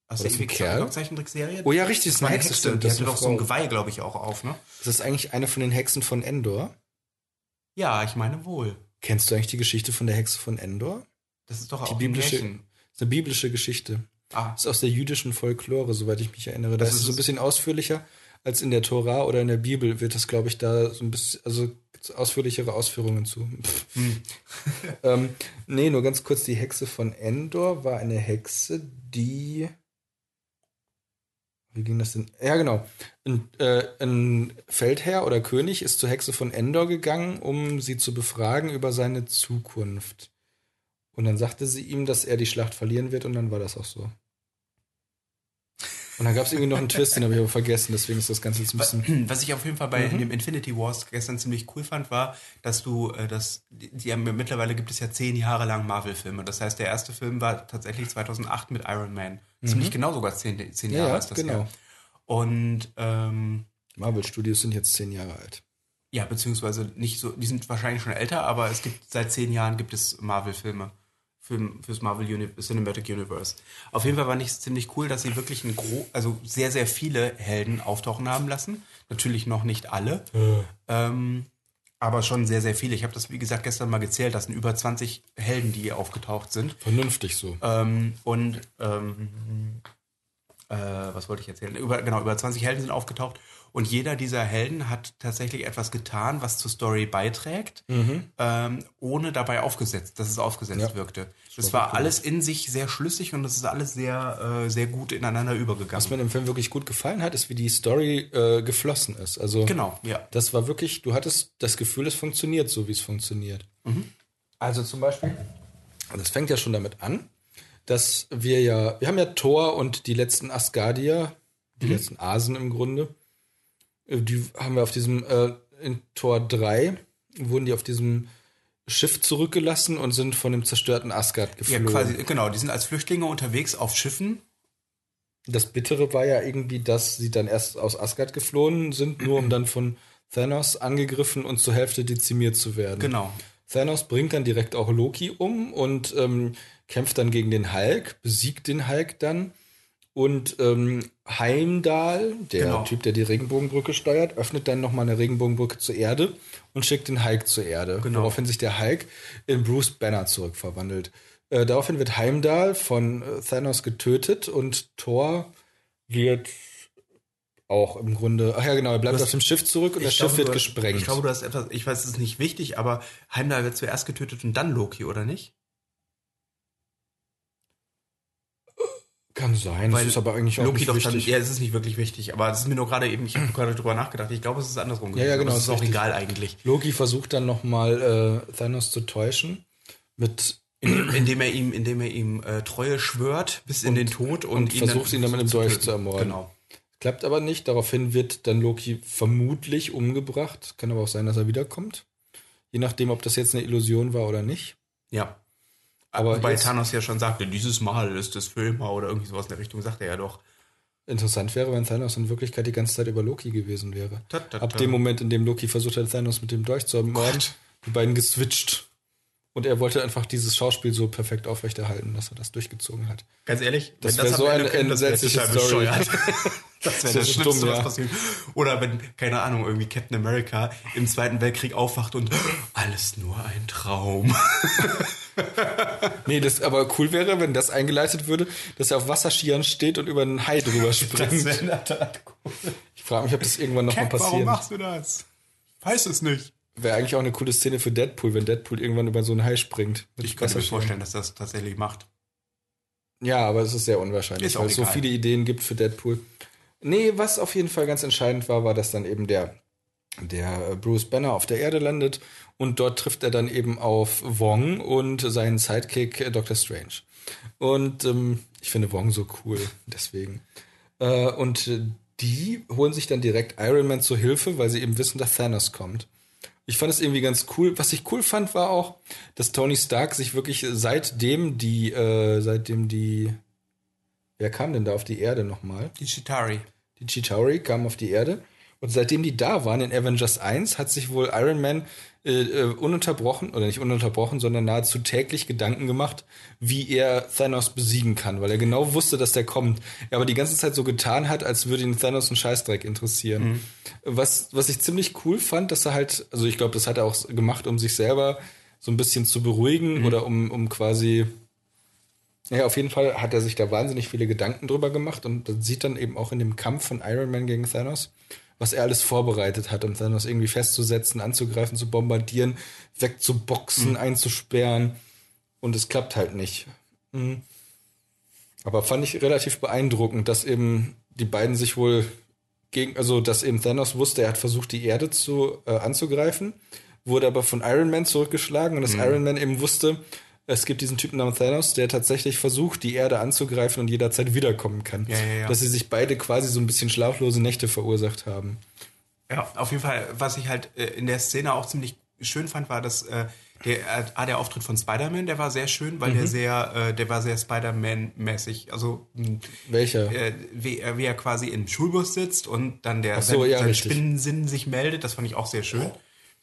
Aus War das ein Kerl? Zeichentrickserie? Oh ja, richtig, das war eine Hexe. stimmt, Die das ist hatte doch so ein. Geweih, glaube ich, auch auf, ne? Das ist eigentlich eine von den Hexen von Endor. Ja, ich meine wohl. Kennst du eigentlich die Geschichte von der Hexe von Endor? Das ist doch Die auch biblische, ein Märchen. ist eine biblische Geschichte. Ah, Das ist aus der jüdischen Folklore, soweit ich mich erinnere. Da Das ist so ein bisschen ausführlicher als in der Tora oder in der Bibel wird das, glaube ich, da so ein bisschen, also ausführlichere Ausführungen zu. Hm. ähm, nee, nur ganz kurz, die Hexe von Endor war eine Hexe, die. Wie ging das denn? Ja, genau. Ein, äh, ein Feldherr oder König ist zur Hexe von Endor gegangen, um sie zu befragen über seine Zukunft. Und dann sagte sie ihm, dass er die Schlacht verlieren wird, und dann war das auch so. Und dann gab es irgendwie noch einen Twist, den habe ich aber vergessen, deswegen ist das Ganze jetzt ein bisschen. Was ich auf jeden Fall bei dem Infinity Wars gestern ziemlich cool fand, war, dass du, äh, dass die, die haben, mittlerweile gibt es ja zehn Jahre lang Marvel-Filme. Das heißt, der erste Film war tatsächlich 2008 mit Iron Man. Ziemlich genau sogar zehn, zehn Ja, Jahre ja, ist das genau. her. Und ähm, Marvel Studios sind jetzt zehn Jahre alt. ja, beziehungsweise nicht so, die sind wahrscheinlich schon älter, aber es gibt seit zehn Jahren gibt es Marvel-Filme für, fürs Marvel Uni Cinematic Universe. Auf jeden Fall fand ich es ziemlich cool, dass sie wirklich ein gro also sehr, sehr viele Helden auftauchen haben lassen. Natürlich noch nicht alle. Ähm, aber schon sehr, sehr viele. Ich habe das, wie gesagt, gestern mal gezählt. Das sind über 20 Helden, die aufgetaucht sind. Vernünftig so. Ähm, und ähm, äh, was wollte ich erzählen? Über, genau, über 20 Helden sind aufgetaucht. Und jeder dieser Helden hat tatsächlich etwas getan, was zur Story beiträgt, ähm, ohne dabei aufgesetzt, dass es aufgesetzt Ja. wirkte. Das war alles in sich sehr schlüssig und es ist alles sehr, äh, sehr gut ineinander übergegangen. Was mir im Film wirklich gut gefallen hat, ist, wie die Story äh, geflossen ist. Also Genau, ja. das war wirklich, du hattest das Gefühl, es funktioniert so, wie es funktioniert. Also zum Beispiel, und das fängt ja schon damit an, dass wir ja, wir haben ja Thor und die letzten Asgardier, die letzten Asen im Grunde, die haben wir auf diesem, äh, in Tor 3, wurden die auf diesem Schiff zurückgelassen und sind von dem zerstörten Asgard Ja, geflogen. quasi, genau. Die sind als Flüchtlinge unterwegs auf Schiffen. Das Bittere war ja irgendwie, dass sie dann erst aus Asgard geflohen sind, nur um dann von Thanos angegriffen und zur Hälfte dezimiert zu werden. Genau. Thanos bringt dann direkt auch Loki um und ähm, kämpft dann gegen den Hulk, besiegt den Hulk dann. Und ähm, Heimdall, der Genau. Typ, der die Regenbogenbrücke steuert, öffnet dann nochmal eine Regenbogenbrücke zur Erde und schickt den Hulk zur Erde. Genau. Woraufhin sich der Hulk in Bruce Banner zurückverwandelt. Äh, daraufhin wird Heimdall von äh, Thanos getötet und Thor wird auch im Grunde, ach ja genau, er bleibt hast- auf dem Schiff zurück und das Schiff glaube, wird hast- gesprengt. Ich glaube, du hast etwas, ich weiß, es ist nicht wichtig, aber Heimdall wird zuerst getötet und dann Loki, oder nicht? Kann sein, Weil das ist aber eigentlich auch Loki nicht doch dann, wichtig. ja, es ist nicht wirklich wichtig, aber es ist mir nur gerade eben, ich habe gerade drüber nachgedacht. Ich glaube, es ist andersrum. gewesen, ja, aber genau, Es ist ist auch richtig. egal eigentlich. Loki versucht dann nochmal äh, Thanos zu täuschen mit Indem er ihm, indem er ihm äh, Treue schwört bis in den Tod und, und versucht ihn dann mit dem Dolch zu ermorden. Genau. Klappt aber nicht. Daraufhin wird dann Loki vermutlich umgebracht. Kann aber auch sein, dass er wiederkommt. Je nachdem, ob das jetzt eine Illusion war oder nicht. Ja. Aber Wobei jetzt- Thanos ja schon sagte, dieses Mal ist es für immer oder irgendwie sowas in der Richtung, sagt er ja doch. Interessant wäre, wenn Thanos in Wirklichkeit die ganze Zeit über Loki gewesen wäre. Ta, ta, Ab ta. dem Moment, in dem Loki versucht hat, Thanos mit dem Dolch zu ermorden, die beiden geswitcht. Und er wollte einfach dieses Schauspiel so perfekt aufrechterhalten, dass er das durchgezogen hat. Ganz ehrlich, Das wenn wär am so eine das entsetzliche total Story. Das wäre Das das Schlimmste, dumm, was ja. passiert. Oder wenn, keine Ahnung, irgendwie Captain America im Zweiten Weltkrieg aufwacht und alles nur ein Traum. Nee, das aber cool wäre, wenn das eingeleitet würde, dass er auf Wasserskiern steht und über einen Hai drüber springt. in der Tat cool. Ich frage mich, ob das irgendwann nochmal Cap, warum passiert. machst du das? Weiß es nicht. Wäre eigentlich auch eine coole Szene für Deadpool, wenn Deadpool irgendwann über so einen Hai springt. Ich könnte mir vorstellen, dass das tatsächlich macht. Ja, aber es ist sehr unwahrscheinlich, Ist weil es so viele Ideen gibt für Deadpool. Nee, was auf jeden Fall ganz entscheidend war, war, dass dann eben der, der Bruce Banner auf der Erde landet und dort trifft er dann eben auf Wong und seinen Sidekick äh, Doctor Strange. Und ähm, ich finde Wong so cool, deswegen. Äh, und die holen sich dann direkt Iron Man zur Hilfe, weil sie eben wissen, dass Thanos kommt. Ich fand es irgendwie ganz cool. Was ich cool fand, war auch, dass Tony Stark sich wirklich seitdem die, äh, seitdem die, wer kam denn da auf die Erde nochmal? Die Chitari. Die Chitauri kamen auf die Erde. Und seitdem die da waren in Avengers 1, hat sich wohl Iron Man äh, äh, ununterbrochen, oder nicht ununterbrochen, sondern nahezu täglich Gedanken gemacht, wie er Thanos besiegen kann, weil er genau wusste, dass der kommt. Er aber die ganze Zeit so getan hat, als würde ihn Thanos ein Scheißdreck interessieren. Was, was ich ziemlich cool fand, dass er halt, also ich glaube, das hat er auch gemacht, um sich selber so ein bisschen zu beruhigen oder um, um quasi ja, auf jeden Fall hat er sich da wahnsinnig viele Gedanken drüber gemacht und das sieht dann eben auch in dem Kampf von Iron Man gegen Thanos, was er alles vorbereitet hat, um Thanos irgendwie festzusetzen, anzugreifen, zu bombardieren, wegzuboxen, einzusperren und es klappt halt nicht. Mhm. Aber fand ich relativ beeindruckend, dass eben die beiden sich wohl gegen, also dass eben Thanos wusste, er hat versucht, die Erde zu äh, anzugreifen, wurde aber von Iron Man zurückgeschlagen und dass Iron Man eben wusste, es gibt diesen Typen namens Thanos, der tatsächlich versucht, die Erde anzugreifen und jederzeit wiederkommen kann. Ja, ja, ja. Dass sie sich beide quasi so ein bisschen schlaflose Nächte verursacht haben. Ja, auf jeden Fall, was ich halt äh, in der Szene auch ziemlich schön fand, war, dass äh, der, äh, ah, der Auftritt von Spider-Man, der war sehr schön, weil Mhm. der sehr, äh, der war sehr Spider-Man-mäßig. Also Welcher? äh, wie, er- wie er quasi im Schulbus sitzt und dann der so, sein, ja, sein. Spinnensinn sich meldet, das fand ich auch sehr schön.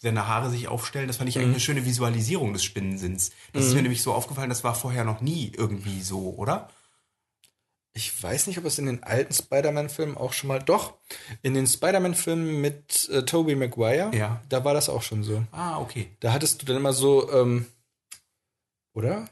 Seine Haare sich aufstellen, das fand ich eigentlich eine schöne Visualisierung des Spinnensinns. Das ist mir nämlich so aufgefallen, das war vorher noch nie irgendwie so, oder? Ich weiß nicht, ob es in den alten Spider-Man-Filmen auch schon mal. Doch, in den Spider-Man-Filmen mit äh, Tobey Maguire, Ja. da war das auch schon so. Ah, okay. Da hattest du dann immer so, ähm, oder?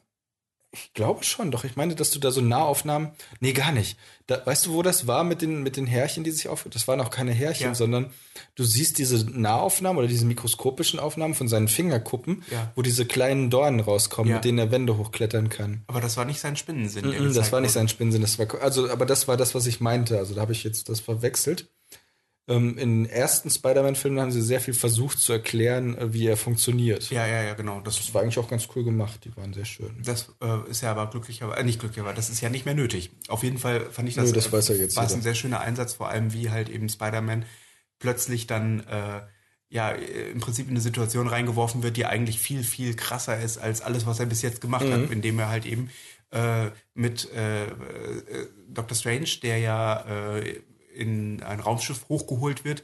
Ich glaube schon, doch. Ich meine, dass du da so Nahaufnahmen. Nee, gar nicht. Da, weißt du, wo das war mit den, mit den Härchen, die sich auf. Das waren auch keine Härchen, Ja. sondern du siehst diese Nahaufnahmen oder diese mikroskopischen Aufnahmen von seinen Fingerkuppen, Ja. wo diese kleinen Dornen rauskommen, Ja. mit denen er Wände hochklettern kann. Aber das war nicht sein Spinnensinn. der Mm, Das war nicht sein Spinsinn, das war also, aber das war das, was ich meinte. Also da habe ich jetzt das verwechselt. Ähm, in den ersten Spider-Man-Filmen haben sie sehr viel versucht zu erklären, äh, wie er funktioniert. Ja, ja, ja, genau. Das Das war eigentlich auch ganz cool gemacht. Die waren sehr schön. Das äh, ist ja aber glücklicherweise, äh, nicht glücklicherweise, das ist ja nicht mehr nötig. Auf jeden Fall fand ich das, Nö, das äh, weiß ja jetzt war es ein sehr schöner Einsatz, vor allem wie halt eben Spider-Man plötzlich dann äh, ja äh, im Prinzip in eine Situation reingeworfen wird, die eigentlich viel, viel krasser ist als alles, was er bis jetzt gemacht Mhm. hat, indem er halt eben äh, mit äh, äh, Dr. Strange, der ja äh, in ein Raumschiff hochgeholt wird,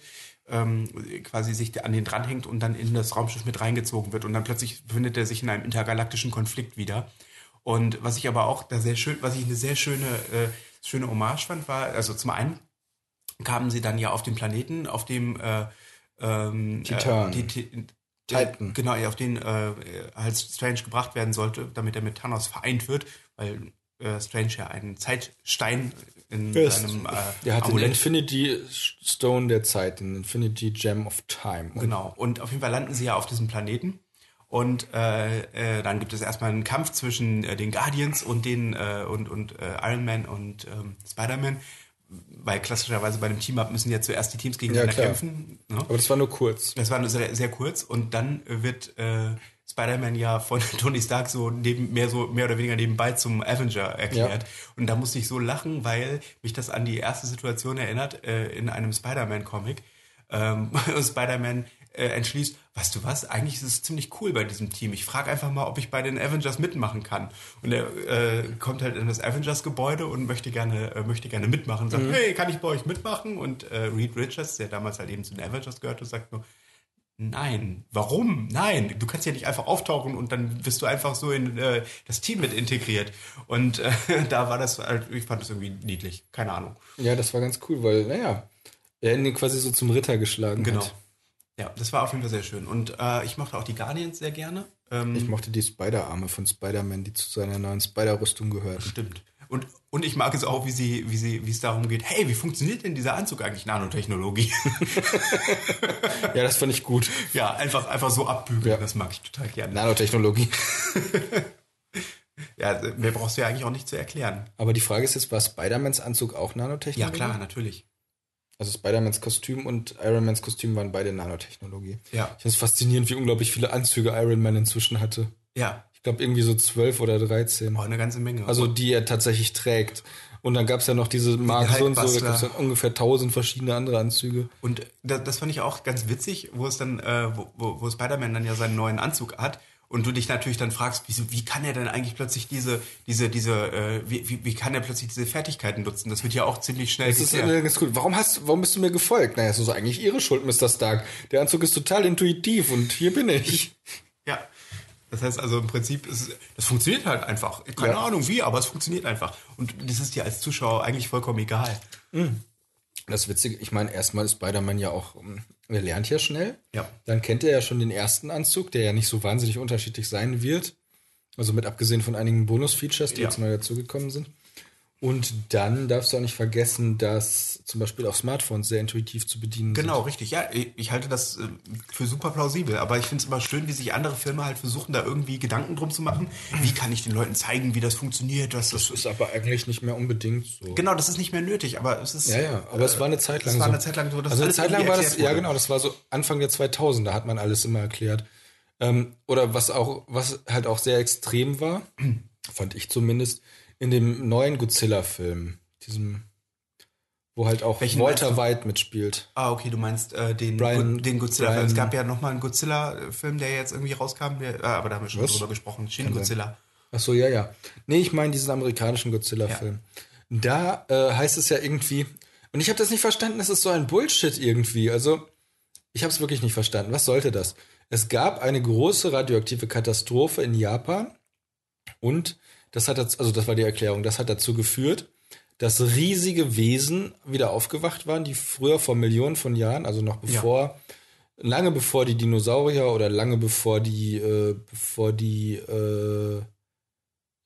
ähm, quasi sich an den dranhängt und dann in das Raumschiff mit reingezogen wird. Und dann plötzlich befindet er sich in einem intergalaktischen Konflikt wieder. Und was ich aber auch da sehr schön, was ich eine sehr schöne, äh, schöne Hommage fand, war, also zum einen kamen sie dann ja auf den Planeten, auf dem äh, ähm, Titan. Äh, die, Titan. Äh, genau, ja, auf den äh, halt Strange gebracht werden sollte, damit er mit Thanos vereint wird, weil äh, Strange ja einen Zeitstein in seinem äh, Der hat den Amulett Infinity Stone der Zeit, den Infinity Gem of Time. Und Genau. Und auf jeden Fall landen sie ja auf diesem Planeten. Und äh, äh, dann gibt es erstmal einen Kampf zwischen äh, den Guardians und den äh, und, und äh, Iron Man und ähm, Spider-Man. Weil klassischerweise bei dem Team-Up müssen ja zuerst die Teams gegeneinander klar. kämpfen. Ne? Aber das war nur kurz. Das war nur sehr, sehr kurz und dann wird äh, Spider-Man ja von Tony Stark so neben mehr so mehr oder weniger nebenbei zum Avenger erklärt. Ja. Und da musste ich so lachen, weil mich das an die erste Situation erinnert äh, in einem Spider-Man-Comic. Ähm, Spider-Man äh, entschließt, weißt du was, eigentlich ist es ziemlich cool bei diesem Team. Ich frage einfach mal, ob ich bei den Avengers mitmachen kann. Und er äh, kommt halt in das Avengers-Gebäude und möchte gerne, äh, möchte gerne mitmachen. Sagt, hey, kann ich bei euch mitmachen? Und äh, Reed Richards, der damals halt eben zu den Avengers gehörte, sagt nur, Nein, warum? Nein, du kannst ja nicht einfach auftauchen und dann bist du einfach so in äh, das Team mit integriert. Und äh, da war das, halt, ich fand das irgendwie niedlich, keine Ahnung. Ja, das war ganz cool, weil, naja, er ihn quasi so zum Ritter geschlagen Genau. hat. Ja, das war auf jeden Fall sehr schön. Und äh, ich mochte auch die Guardians sehr gerne. Ähm, Ich mochte die Spider-Arme von Spider-Man, die zu seiner neuen Spider-Rüstung gehörten. Stimmt. Und, und ich mag es auch, wie sie, wie sie, wie es darum geht, hey, wie funktioniert denn dieser Anzug eigentlich? Nanotechnologie. Ja, das fand ich gut. ja, einfach, einfach so abbügeln, Ja. das mag ich total gerne. Nanotechnologie. Ja, mehr brauchst du ja eigentlich auch nicht zu erklären. Aber die Frage ist jetzt, war Spider-Mans Anzug auch Ja, Nanotechnologie? klar, natürlich. Also Spider-Mans Kostüm und Iron Mans Kostüm waren beide Nanotechnologie. Ja. Ich finde es faszinierend, wie unglaublich viele Anzüge Iron Man inzwischen hatte. Ja, glaube irgendwie so zwölf oder dreizehn. oh, eine ganze Menge. Also die er tatsächlich trägt. Und dann gab es ja noch diese Mark so und so, da gab es ungefähr tausend verschiedene andere Anzüge. Und das, das fand ich auch ganz witzig, wo es dann, äh, wo, wo, wo Spider-Man dann ja seinen neuen Anzug hat und du dich natürlich dann fragst, wieso, wie kann er denn eigentlich plötzlich diese, diese, diese, äh, wie, wie, wie kann er plötzlich diese Fertigkeiten nutzen? Das wird ja auch ziemlich schnell Das ist geklärt. ganz cool. Warum hast, warum bist du mir gefolgt? Naja, es ist eigentlich ihre Schuld, Mr. Stark. Der Anzug ist total intuitiv und hier bin ich. Das heißt also im Prinzip, ist, das funktioniert halt einfach. Keine Ja. Ahnung wie, aber es funktioniert einfach. Und das ist dir als Zuschauer eigentlich vollkommen egal. Das Witzige, ich meine, erstmal ist Spider-Man ja auch, ähm, er lernt ja schnell. Ja. Dann kennt er ja schon den ersten Anzug, der ja nicht so wahnsinnig unterschiedlich sein wird. Also mit abgesehen von einigen Bonus-Features, die Ja. jetzt neu dazugekommen sind. Und dann darfst du auch nicht vergessen, dass zum Beispiel auch Smartphones sehr intuitiv zu bedienen Genau, richtig. Ja, ich halte das äh, für super plausibel. Aber ich finde es immer schön, wie sich andere Filme halt versuchen, da irgendwie Gedanken drum zu machen. Wie kann ich den Leuten zeigen, wie das funktioniert? Was das sind. Ist aber eigentlich nicht mehr unbedingt so. Genau, das ist nicht mehr nötig, aber es ist. Ja, ja, aber es war eine Zeit lang Es war eine Zeit lang so, dass also eine Zeit lang war das, erklärt ja wurde. genau, das war so Anfang der 2000er hat man alles immer erklärt. Ähm, oder was auch, was halt auch sehr extrem war, fand ich zumindest, in dem neuen Godzilla-Film, diesem, wo halt auch Welchen Walter White mitspielt. Ah, okay, du meinst äh, den, Brian- Go- den Godzilla. Brian- es gab ja nochmal einen Godzilla-Film, der jetzt irgendwie rauskam. Der, ah, aber da haben wir schon Was? drüber gesprochen. Shin Kann sein. Godzilla. Ach so, ja, ja. Nee, ich meine diesen amerikanischen Godzilla-Film. Da äh, heißt es ja irgendwie, und ich habe das nicht verstanden, es ist so ein Bullshit irgendwie. Also, ich habe es wirklich nicht verstanden. Was sollte das? Es gab eine große radioaktive Katastrophe in Japan und das hat, also das war die Erklärung, das hat dazu geführt, dass riesige Wesen wieder aufgewacht waren, die früher vor Millionen von Jahren, also noch bevor, lange bevor die Dinosaurier oder lange bevor die, äh, bevor die äh,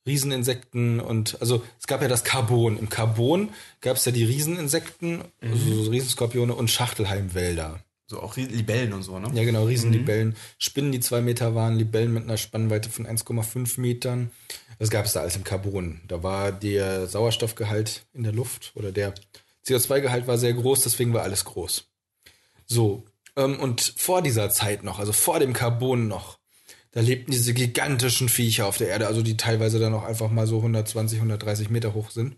Rieseninsekten und also es gab ja das Carbon. Im Carbon gab es ja die Rieseninsekten, also so Riesenskorpione und Schachtelheimwälder. So auch Libellen und so, ne? Ja, genau, Riesenlibellen. Spinnen, die zwei Meter waren, Libellen mit einer Spannweite von 1,5 Metern. Das gab es da alles im Carbon. Da war der Sauerstoffgehalt in der Luft oder der CO2-Gehalt war sehr groß, deswegen war alles groß. So, ähm, und vor dieser Zeit noch, also vor dem Carbon noch, da lebten diese gigantischen Viecher auf der Erde, also die teilweise dann auch einfach mal so 120, 130 Meter hoch sind,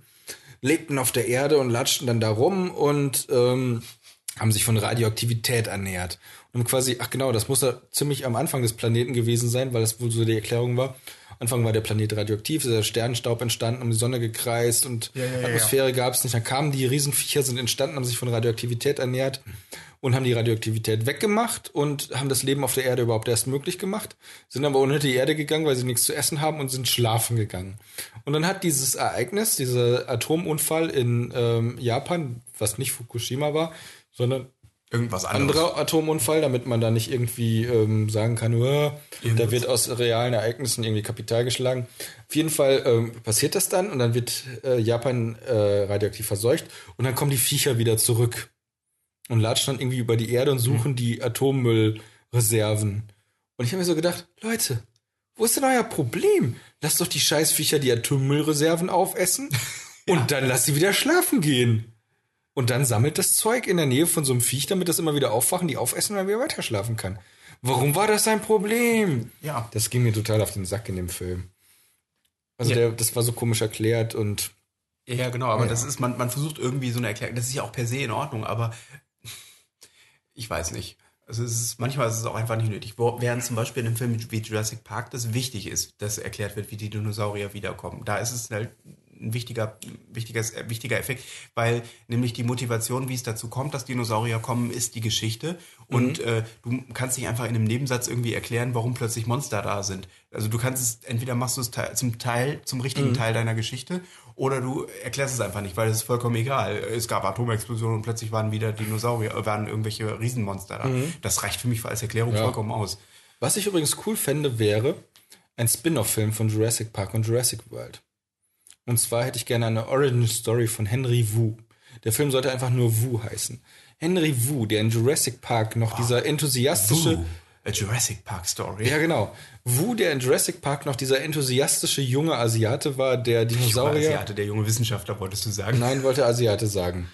lebten auf der Erde und latschten dann da rum und ähm, haben sich von Radioaktivität ernährt. Und quasi, ach genau, das muss ja ziemlich am Anfang des Planeten gewesen sein, weil das wohl so die Erklärung war. Anfang war der Planet radioaktiv, ist der Sternenstaub entstanden, um die Sonne gekreist und Ja, ja, ja, Atmosphäre gab es nicht. Dann kamen die Riesenviecher, sind entstanden, haben sich von Radioaktivität ernährt und haben die Radioaktivität weggemacht und haben das Leben auf der Erde überhaupt erst möglich gemacht, sind aber unter die Erde gegangen, weil sie nichts zu essen haben und sind schlafen gegangen. Und dann hat dieses Ereignis, dieser Atomunfall in ähm, Japan, was nicht Fukushima war, sondern Irgendwas anderes. anderer Atomunfall, damit man da nicht irgendwie ähm, sagen kann, "Uah, da wird aus realen Ereignissen irgendwie Kapital geschlagen. Auf jeden Fall ähm, passiert das dann und dann wird äh, Japan äh, radioaktiv verseucht und dann kommen die Viecher wieder zurück und latschen dann irgendwie über die Erde und suchen die Atommüllreserven. Und ich habe mir so gedacht, Leute, wo ist denn euer Problem? Lasst doch die Scheißviecher die Atommüllreserven aufessen und dann lasst sie wieder schlafen gehen. Und dann sammelt das Zeug in der Nähe von so einem Viech, damit das immer wieder aufwachen, die aufessen und dann wieder weiter schlafen kann. Warum war das ein Problem? Ja. Das ging mir total auf den Sack in dem Film. Also Ja. der, das war so komisch erklärt und Ja, genau, aber Ja. das ist, man, man versucht irgendwie so eine Erklärung, das ist ja auch per se in Ordnung, aber ich weiß nicht. Also es ist, manchmal ist es auch einfach nicht nötig. Während zum Beispiel in einem Film wie Jurassic Park das wichtig ist, dass erklärt wird, wie die Dinosaurier wiederkommen. Da ist es halt ein wichtiger, wichtiger, wichtiger Effekt, weil nämlich die Motivation, wie es dazu kommt, dass Dinosaurier kommen, ist die Geschichte. Und äh, du kannst nicht einfach in einem Nebensatz irgendwie erklären, warum plötzlich Monster da sind. Also du kannst es, entweder machst du es zum Teil, zum richtigen Teil deiner Geschichte, oder du erklärst es einfach nicht, weil es ist vollkommen egal. Es gab Atomexplosionen und plötzlich waren wieder Dinosaurier, äh, waren irgendwelche Riesenmonster da. Das reicht für mich als Erklärung Ja. vollkommen aus. Was ich übrigens cool fände, wäre ein Spin-off-Film von Jurassic Park und Jurassic World. Und zwar hätte ich gerne eine Origin Story von Henry Wu. Der Film sollte einfach nur Wu heißen. Henry Wu, der in Jurassic Park noch dieser enthusiastische, Wuh, a Jurassic Park Story. ja genau, Wu, der in Jurassic Park noch dieser enthusiastische junge Asiate war, der Dinosaurier, Asiate, der junge Wissenschaftler, wolltest du sagen. nein, wollte Asiate sagen.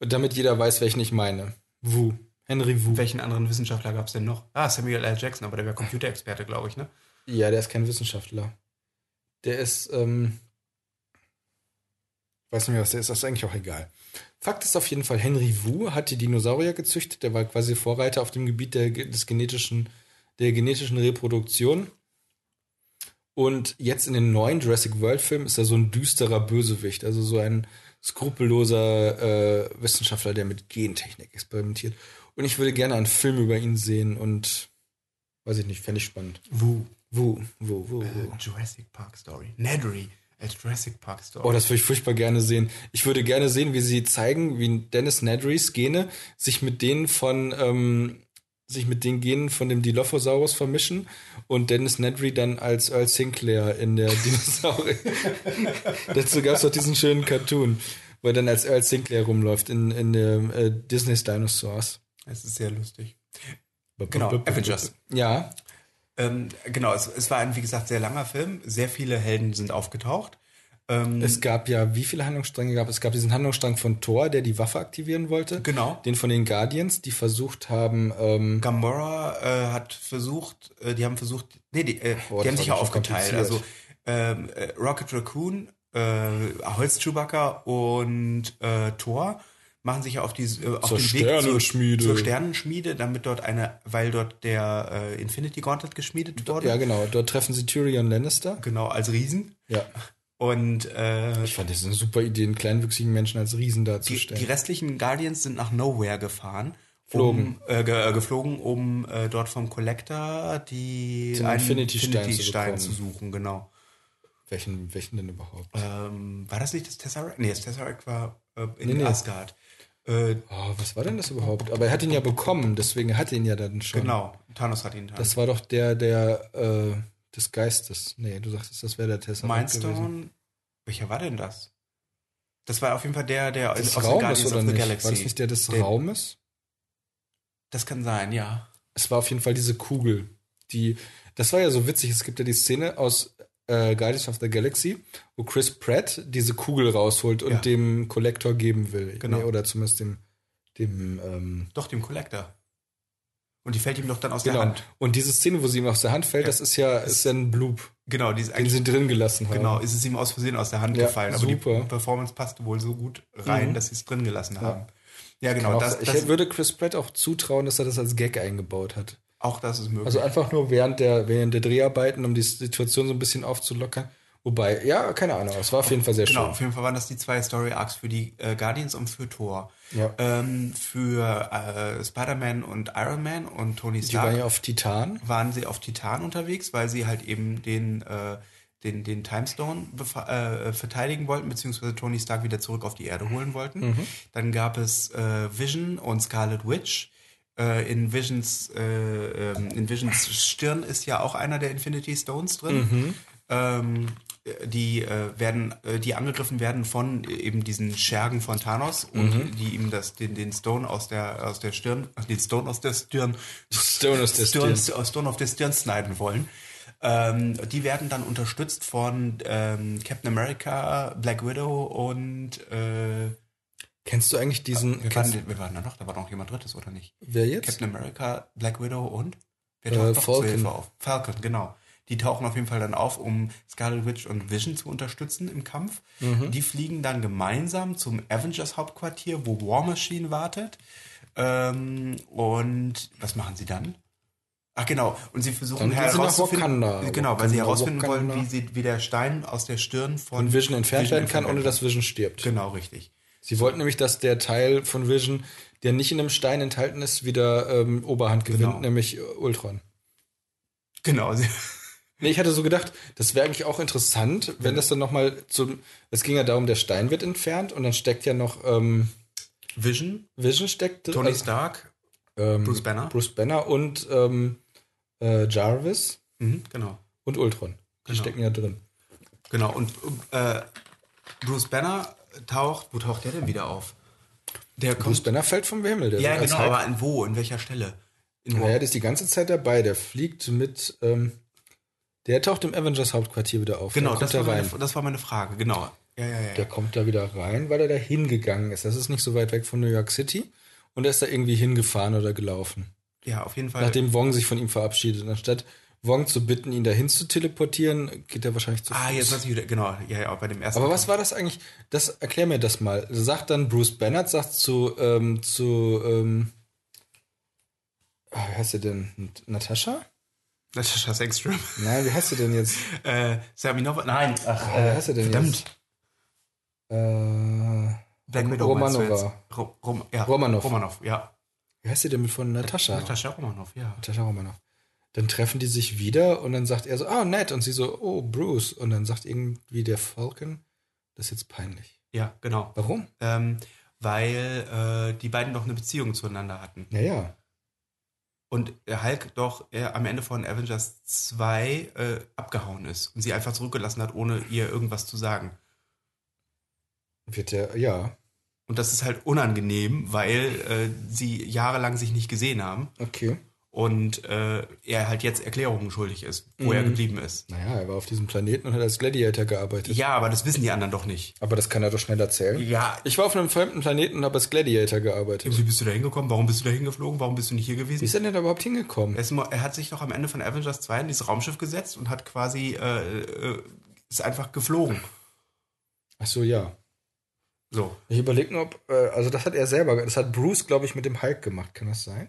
Damit jeder weiß, welchen ich meine. Wu, Henry Wu. Welchen anderen Wissenschaftler gab es denn noch? Ah, Samuel L. Jackson, aber der wäre Computerexperte, glaube ich, ne? Ja, der ist kein Wissenschaftler. Der ist, ähm, weiß nicht mehr, was der ist, das ist eigentlich auch egal. Fakt ist auf jeden Fall, Henry Wu hat die Dinosaurier gezüchtet, der war quasi Vorreiter auf dem Gebiet der, des genetischen, der genetischen Reproduktion. Und jetzt in den neuen Jurassic World Film ist er so ein düsterer Bösewicht, also so ein skrupelloser äh, Wissenschaftler, der mit Gentechnik experimentiert. Und ich würde gerne einen Film über ihn sehen und weiß ich nicht, fände ich spannend. Wu. Wu, Wu, Wu, Wu. A Jurassic Park Story. Nedry. A Jurassic Park Story. Oh, das würde ich furchtbar gerne sehen. Ich würde gerne sehen, wie sie zeigen, wie Dennis Nedrys Gene sich mit denen von ähm, sich mit den Genen von dem Dilophosaurus vermischen und Dennis Nedry dann als Earl Sinclair in der Dinosaurier. Dazu gab es doch diesen schönen Cartoon, wo er dann als Earl Sinclair rumläuft in, in äh, Disney's Dinosaurs. es ist sehr lustig. Genau, Avengers. Ja, Ähm, genau, es, es war ein, wie gesagt, sehr langer Film. Sehr viele Helden sind aufgetaucht. Ähm, Es gab ja, wie viele Handlungsstränge gab es? Es gab diesen Handlungsstrang von Thor, der die Waffe aktivieren wollte. Genau. Den von den Guardians, die versucht haben, ähm, Gamora äh, hat versucht, äh, die haben versucht, nee, die, äh, Oh, die haben sich ja aufgeteilt. Also ähm, äh, Rocket Raccoon, äh, Holz Chewbacca und äh, Thor machen sich ja auf, die, äh, auf Zur den Weg Sternenschmiede. zur, Sternenschmiede, damit dort eine, weil dort der äh, Infinity Gauntlet geschmiedet wurde. ja genau, dort treffen sie Tyrion Lannister. Genau, als Riesen. Ja. Und äh, Ich fand das eine super Idee, einen kleinwüchsigen Menschen als Riesen die, darzustellen. die restlichen Guardians sind nach Nowhere gefahren. Um, äh, ge, äh, geflogen, um äh, dort vom Collector die Den einen Infinity-Stein zu Stein bekommen. zu suchen, genau. welchen, welchen denn überhaupt? Ähm, war das nicht das Tesseract? Nee, das Tesseract war äh, in Nee, nee. Asgard. Äh, Oh, was war denn das überhaupt? Aber er hat ihn ja bekommen, deswegen hat er ihn ja dann schon. genau, Thanos hat ihn dann. Das war doch der, der, äh, des Geistes. Nee, du sagtest, das wäre der Tesseract gewesen. Mindstone. Welcher war denn das? Das war auf jeden Fall der, der Des aus den Raumes Guardians oder of the nicht? Galaxy. War das nicht der des Der- Raumes? Das kann sein, ja. Es war auf jeden Fall diese Kugel. Die, das war ja so witzig. Es gibt ja die Szene aus äh, Guardians of the Galaxy, wo Chris Pratt diese Kugel rausholt und Ja. dem Collector geben will. Genau. Nee, oder zumindest dem, dem ähm, Doch, dem Collector. Und die fällt ihm doch dann aus genau. der Hand. Und diese Szene, wo sie ihm aus der Hand fällt, Ja. das ist ja, ist ja ein Bloop, Genau, die ist den sie drin gelassen haben. Genau, ist es ihm aus Versehen aus der Hand Ja, gefallen. Aber super. die Performance passte wohl so gut rein, Mhm. dass sie es drin gelassen haben. Ja, genau. auch, Das, ich das, würde Chris Pratt auch zutrauen, dass er das als Gag eingebaut hat. Auch das ist möglich. Also einfach nur während der, während der Dreharbeiten, um die Situation so ein bisschen aufzulockern. Wobei, ja, keine Ahnung, es war auf jeden Fall sehr genau, schön. auf jeden Fall waren das die zwei Story Arcs für die äh, Guardians und für Thor. Ja. Ähm, für äh, Spider-Man und Iron Man und Tony Die Stark waren ja auf Titan. waren sie auf Titan unterwegs, weil sie halt eben den, äh, den, den Timestone äh, verteidigen wollten, beziehungsweise Tony Stark wieder zurück auf die Erde holen wollten. Mhm. Dann gab es äh, Vision und Scarlet Witch. Äh, in, Visions, äh, ähm, in Visions Stirn ist ja auch einer der Infinity Stones drin. Mhm. Ähm, die äh, werden, äh, die angegriffen werden von eben diesen Schergen von Thanos und die ihm das, den, den Stone aus der, aus der Stirn, den Stone aus der Stirn, Stone aus der Stirn, Stirn. Stone auf der Stirn schneiden wollen. Ähm, die werden dann unterstützt von ähm, Captain America, Black Widow und äh, Kennst du eigentlich diesen. wir, waren, wir waren da noch, da war noch jemand drittes, oder nicht? wer jetzt? Captain America, Black Widow und wer Äh, taucht noch zur Falcon. Hilfe auf? Falcon, genau. Die tauchen auf jeden Fall dann auf, um Scarlet Witch und Vision zu unterstützen im Kampf. Mhm. Die fliegen dann gemeinsam zum Avengers Hauptquartier, wo War Machine wartet. Ähm, und was machen sie dann? Ach genau, und sie versuchen herauszufinden, Wakanda. genau, weil sie Wakanda, herausfinden wollen, wie, sie, wie der Stein aus der Stirn von Und Vision entfernt werden kann, ohne dass Vision stirbt. Genau, richtig. Sie wollten nämlich, dass der Teil von Vision, der nicht in einem Stein enthalten ist, wieder ähm, Oberhand gewinnt, Genau. nämlich äh, Ultron. Genau. Nee, ich hatte so gedacht, das wäre eigentlich auch interessant, wenn das dann nochmal zum. Es ging ja darum, der Stein wird entfernt und dann steckt ja noch ähm, Vision, Vision steckt. drin, Tony also, Stark, ähm, Bruce Banner. Bruce Banner und ähm, äh, Jarvis mhm, genau. und Ultron. Die Genau. stecken ja drin. Genau, und äh, Bruce Banner taucht, wo taucht der denn wieder auf? Der Bruce kommt. Banner fällt vom Himmel. Der Ja, genau, aber in wo? In welcher Stelle? In Naja, der ist die ganze Zeit dabei. Der fliegt mit. Ähm, der taucht im Avengers Hauptquartier wieder auf. genau, das war, da meine, das war meine Frage, genau. Ja, ja, ja. Der kommt da wieder rein, weil er da hingegangen ist. Das ist nicht so weit weg von New York City. Und er ist da irgendwie hingefahren oder gelaufen. Ja, auf jeden Fall. Nachdem Wong sich von ihm verabschiedet. Und anstatt Wong zu bitten, ihn dahin zu teleportieren, geht er wahrscheinlich zu ah, jetzt weiß ich wieder, genau, ja, ja, bei dem ersten. Aber was war das eigentlich? Das erklär mir das mal. Sagt dann Bruce Bannert, sagt zu, ähm, zu, ähm, ah, wie heißt sie denn? Nat- Natascha? Natascha Sengström. Nein, wie heißt sie denn jetzt? äh, Saminova, nein, ach, Wie heißt sie denn verdammt. jetzt? Äh, Black Widow Romanova. Ro Rom ja, Romanov. Romanov, ja. Wie heißt sie denn mit von Natascha? Natascha Romanov, ja. Natascha Romanov. Dann treffen die sich wieder und dann sagt er so, oh, nett. Und sie so, oh, Bruce. Und dann sagt irgendwie der Falcon, das ist jetzt peinlich. Ja, genau. Warum? Ähm, weil äh, die beiden doch eine Beziehung zueinander hatten. Naja. Und der Hulk doch äh, am Ende von Avengers 2 äh, abgehauen ist und sie einfach zurückgelassen hat, ohne ihr irgendwas zu sagen. Wird der, ja, Und das ist halt unangenehm, weil äh, sie jahrelang sich nicht gesehen haben okay. Und äh, er halt jetzt Erklärungen schuldig ist, wo er Mhm. geblieben ist. Naja, er war auf diesem Planeten und hat als Gladiator gearbeitet. Ja, aber das wissen die anderen doch nicht. Aber das kann er doch schnell erzählen. Ja. Ich war auf einem fremden Planeten und habe als Gladiator gearbeitet. Wie bist du da hingekommen? Warum bist du da hingeflogen? Warum bist du nicht hier Wie gewesen? ist er denn da überhaupt hingekommen? Er, er hat sich doch am Ende von Avengers 2 in dieses Raumschiff gesetzt und hat quasi äh, äh, ist einfach geflogen. Ach so, ja. So. Ich überlege nur, ob, äh, also das hat er selber, das hat Bruce, glaube ich, mit dem Hulk gemacht. Kann das sein?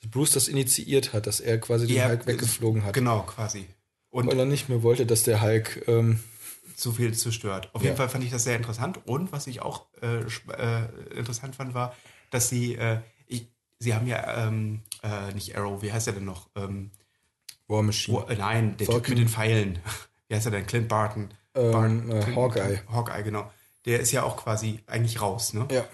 Dass Bruce das initiiert hat, dass er quasi den Ja, Hulk weggeflogen hat. Genau, quasi. Und Weil er nicht mehr wollte, dass der Hulk, ähm, zu viel zerstört. Auf Ja. jeden Fall fand ich das sehr interessant. Und was ich auch äh, äh, interessant fand, war, dass sie, äh, ich, sie haben ja ähm, äh, nicht Arrow, wie heißt er denn noch? Ähm, War Machine. wo, äh, nein, der Typ Falcon. mit den Pfeilen. Wie heißt er denn? Clint Barton. Ähm, Barton- äh, Clint- Hawkeye. Hawkeye, genau. Der ist ja auch quasi eigentlich raus, ne? Ja.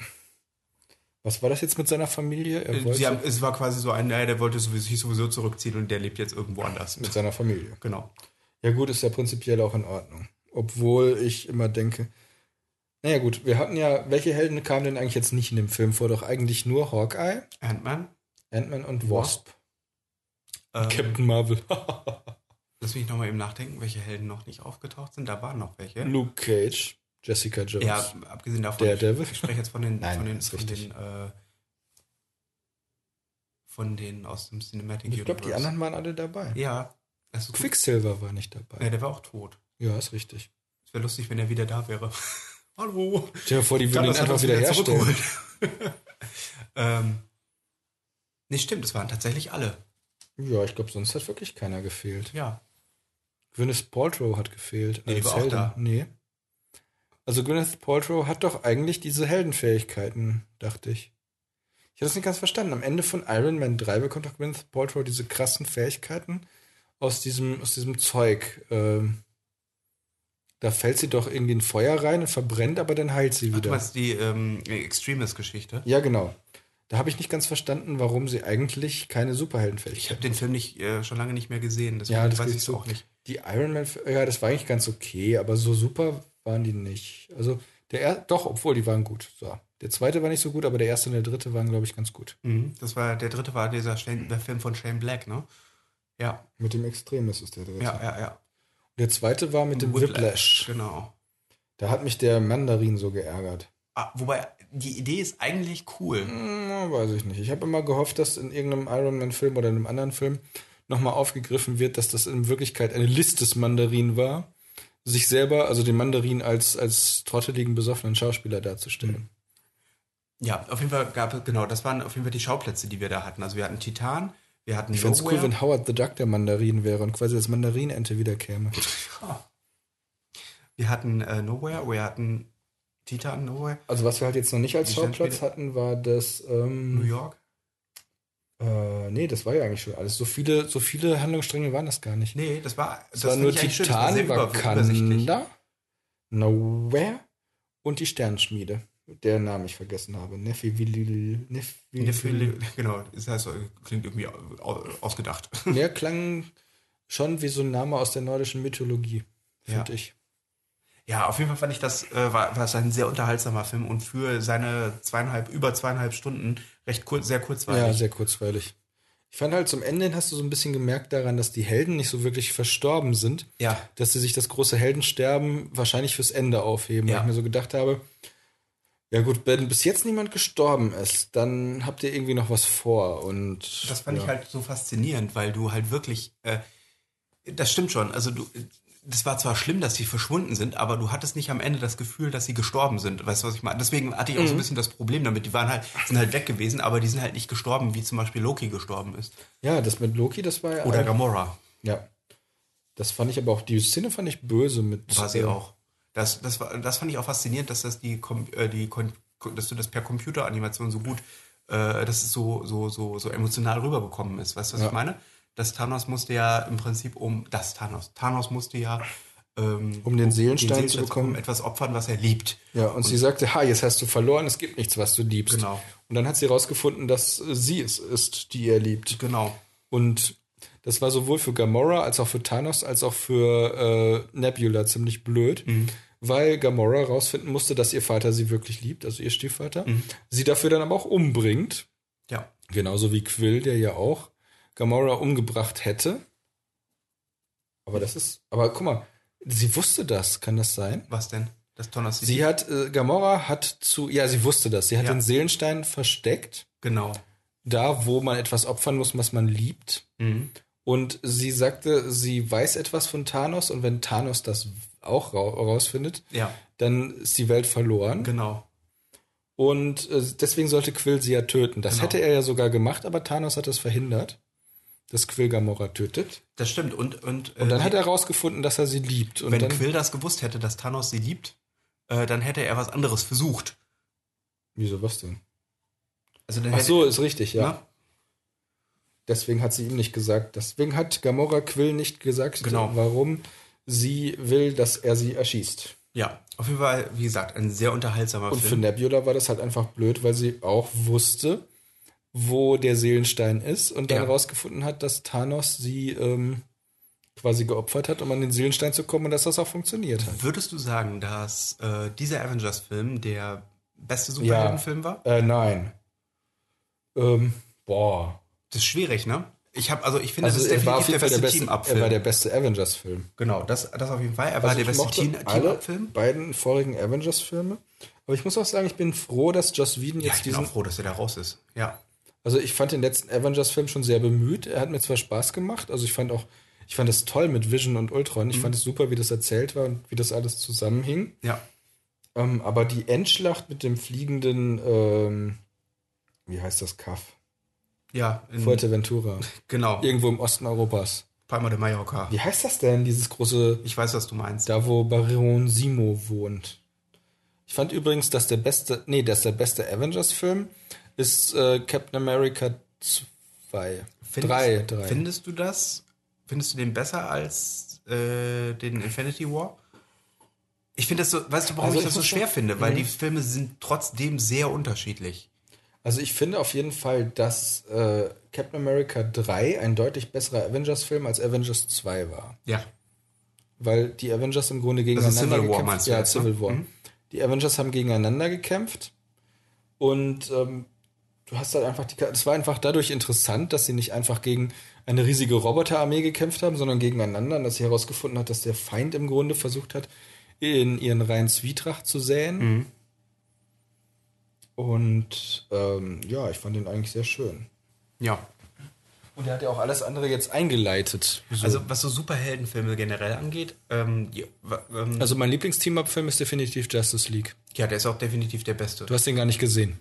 Was war das jetzt mit seiner Familie? Sie haben, es war quasi so ein, naja, der wollte sowieso, sich sowieso zurückziehen und der lebt jetzt irgendwo anders. mit seiner Familie. Genau. Ja gut, ist ja prinzipiell auch in Ordnung. Obwohl ich immer denke, naja gut, wir hatten ja, welche Helden kamen denn eigentlich jetzt nicht in dem Film vor? Doch eigentlich nur Hawkeye, Ant-Man. Ant-Man und Wasp. Ähm, Captain Marvel. Lass mich nochmal eben nachdenken, welche Helden noch nicht aufgetaucht sind. Da waren noch welche. Luke Cage, Jessica Jones. Ja, abgesehen davon. Daredevil. Ich spreche jetzt von den, Nein, von den, von den, äh, von den aus dem Cinematic ich glaube, die anderen waren alle dabei. Ja. Gut. Quicksilver war nicht dabei. Ja, der war auch tot. Ja, ist richtig. Es wäre lustig, wenn er wieder da wäre. Hallo. Stell dir vor, die würden ihn einfach uns wieder herstellen. ähm, nee, stimmt, es waren tatsächlich alle. Ja, ich glaube, sonst hat wirklich keiner gefehlt. Ja. Gwyneth Paltrow hat gefehlt. Nee, die war auch Heldin. da. Nee. Also Gwyneth Paltrow hat doch eigentlich diese Heldenfähigkeiten, dachte ich. Ich habe das nicht ganz verstanden. Am Ende von Iron Man 3 bekommt doch Gwyneth Paltrow diese krassen Fähigkeiten aus diesem, aus diesem Zeug. Ähm, da fällt sie doch irgendwie in Feuer rein und verbrennt, aber dann heilt sie Ach, du wieder. meinst die ähm, Extremis-Geschichte? Ja, genau. Da habe ich nicht ganz verstanden, warum sie eigentlich keine Ich Superheldenfähigkeit habe den Film nicht, äh, schon lange nicht mehr gesehen, deswegen Ja, das weiß ich es so. auch nicht. Die Iron Man, ja, das war eigentlich ganz okay, aber so super waren die nicht. Also der er doch, obwohl die waren gut. So. Der zweite war nicht so gut, aber der erste und der dritte waren, glaube ich, ganz gut. Mhm. Das war, der dritte war dieser Shane, der Film von Shane Black, ne? Ja. Mit dem Extremis ist der dritte. Ja, ja, ja. Und der zweite war mit dem Whiplash. Genau. Da hat mich der Mandarin so geärgert. Ah, wobei, die Idee ist eigentlich cool. Hm, weiß ich nicht. Ich habe immer gehofft, dass in irgendeinem Iron Man-Film oder in einem anderen Film nochmal aufgegriffen wird, dass das in Wirklichkeit eine List des Mandarin war, sich selber, also den Mandarin als, als trotteligen, besoffenen Schauspieler darzustellen. Ja, auf jeden Fall gab es, genau, das waren auf jeden Fall die Schauplätze, die wir da hatten. Also wir hatten Titan, wir hatten Ich fände es cool, wenn Howard the Duck der Mandarin wäre und quasi als Mandarinente wiederkäme. Wir hatten äh, Nowhere, wir hatten Titan, Nowhere, Also was wir halt jetzt noch nicht als Schauplatz hatten, war das, New ähm, York. Äh, nee, das war ja eigentlich schon alles. So viele, so viele Handlungsstränge waren das gar nicht. Nee, das war, das war nur schön, Titan. Wakanda, Nowhere und die Sternschmiede, deren Namen ich vergessen habe. Nephi Will Nephilim, Genau, das heißt, klingt irgendwie au- ausgedacht. Der klang schon wie so ein Name aus der nordischen Mythologie, finde Ja. ich. Ja, auf jeden Fall fand ich das, äh, war, war es ein sehr unterhaltsamer Film und für seine zweieinhalb, über zweieinhalb Stunden recht kurz, sehr Ja, kurzweilig. sehr kurzweilig. Ich fand halt zum Ende hast du so ein bisschen gemerkt daran, dass die Helden nicht so wirklich verstorben sind. Ja. Dass sie sich das große Heldensterben wahrscheinlich fürs Ende aufheben. Ja. Weil ich mir so gedacht habe, ja gut, wenn bis jetzt niemand gestorben ist, dann habt ihr irgendwie noch was vor. Und Das fand ja. ich halt so faszinierend, weil du halt wirklich, äh, das stimmt schon, also du, das war zwar schlimm, dass sie verschwunden sind, aber du hattest nicht am Ende das Gefühl, dass sie gestorben sind. Weißt du, was ich meine? Deswegen hatte ich auch Mhm. so ein bisschen das Problem damit. Die waren halt, sind halt weg gewesen, aber die sind halt nicht gestorben, wie zum Beispiel Loki gestorben ist. Ja, das mit Loki, das war ja. Oder Gamora Ja. Das fand ich aber auch, die Szene fand ich böse mit. war sie äh, auch. Das, das, war, das fand ich auch faszinierend, dass das die, äh, die dass du das per Computeranimation so gut, äh, dass es so, so, so, so emotional rübergekommen ist. Weißt du, was Ja. ich meine? Das Thanos musste ja im Prinzip um das Thanos. Thanos musste ja ähm, Um den Seelenstein zu bekommen. etwas opfern, was er liebt. Ja, und, sie sagte, ha, jetzt hast du verloren, es gibt nichts, was du liebst. Genau. Und dann hat sie herausgefunden, dass sie es ist, die er liebt. Genau. Und das war sowohl für Gamora als auch für Thanos als auch für äh, Nebula ziemlich blöd, weil Gamora herausfinden musste, dass ihr Vater sie wirklich liebt, also ihr Stiefvater. Sie dafür dann aber auch umbringt, Ja. genauso wie Quill, der ja auch Gamora umgebracht hätte. Aber das ist, aber guck mal, sie wusste das, kann das sein? Was denn? Das Thanos Sie hat, äh, Gamora hat zu, ja, sie wusste das. Sie hat Ja. den Seelenstein versteckt, Genau. da wo man etwas opfern muss, was man liebt. Mhm. Und sie sagte, sie weiß etwas von Thanos und wenn Thanos das auch ra rausfindet, Ja. dann ist die Welt verloren. Genau. Und äh, deswegen sollte Quill sie ja töten. Das Genau. hätte er ja sogar gemacht, aber Thanos hat das verhindert, dass Quill Gamora tötet. Das stimmt. Und, und, Und dann äh, hat er herausgefunden, dass er sie liebt. Und wenn dann, Quill das gewusst hätte, dass Thanos sie liebt, äh, dann hätte er was anderes versucht. Wieso was denn? Also Ach so, ist richtig, ja. Ne? Deswegen hat sie ihm nicht gesagt. Deswegen hat Gamora Quill nicht gesagt, Genau. warum sie will, dass er sie erschießt. Ja, auf jeden Fall, wie gesagt, ein sehr unterhaltsamer Und für Film. Nebula war das halt einfach blöd, weil sie auch wusste, wo der Seelenstein ist und dann Ja. herausgefunden hat, dass Thanos sie ähm, quasi geopfert hat, um an den Seelenstein zu kommen und dass das auch funktioniert hat. Würdest du sagen, dass äh, dieser Avengers-Film der beste Superheldenfilm war? Äh, nein. Ähm, boah. Das ist schwierig, ne? Ich habe, also ich finde, Also das ist war auf definitiv jeden der Fall der beste beste, er war Team-Up-Film. der beste Avengers-Film. Genau, das, das auf jeden Fall. Er war Also der beste Team-Up-Film. beiden vorigen Avengers-Filme. Aber ich muss auch sagen, ich bin froh, dass Joss Whedon Ja, jetzt ich bin diesen auch froh, dass er da raus ist. Ja. Also ich fand den letzten Avengers-Film schon sehr bemüht. Er hat mir zwar Spaß gemacht, also ich fand auch, ich fand es toll mit Vision und Ultron. Mhm. Ich fand es super, wie das erzählt war und wie das alles zusammenhing. Ja. Ähm, aber die Endschlacht mit dem fliegenden, ähm, wie heißt das Kaff? Ja, in, Fuerteventura. genau. Irgendwo im Osten Europas. Palma de Mallorca. Wie heißt das denn, dieses große, Ich weiß, was du meinst. da wo Baron Simo wohnt? Ich fand übrigens, dass der beste, nee, dass der beste Avengers-Film ist äh, Captain America 2. Findest, drei, drei. Findest du das? Findest du den besser als äh, den Infinity War? Ich finde das so, weißt du, warum Also ich das so schwer finde? Weil Mhm. die Filme sind trotzdem sehr unterschiedlich. Also ich finde auf jeden Fall, dass äh, Captain America 3 ein deutlich besserer Avengers-Film als Avengers 2 war. Ja. weil die Avengers im Grunde gegeneinander Civil gekämpft du Ja, jetzt, ne? Civil War. Die Avengers haben gegeneinander gekämpft und ähm, du hast halt einfach die, es war einfach dadurch interessant, dass sie nicht einfach gegen eine riesige Roboterarmee gekämpft haben, sondern gegeneinander, und dass sie herausgefunden hat, dass der Feind im Grunde versucht hat, in ihren Reihen Zwietracht zu säen. Mhm. Und ähm, ja, ich fand den eigentlich sehr schön. Ja. Und er hat ja auch alles andere jetzt eingeleitet. So. Also was so Superheldenfilme generell angeht, ähm, wa- ähm, Also mein Lieblingsteam-Up-Film ist definitiv Justice League. ja, der ist auch definitiv der beste. Du hast den gar nicht gesehen.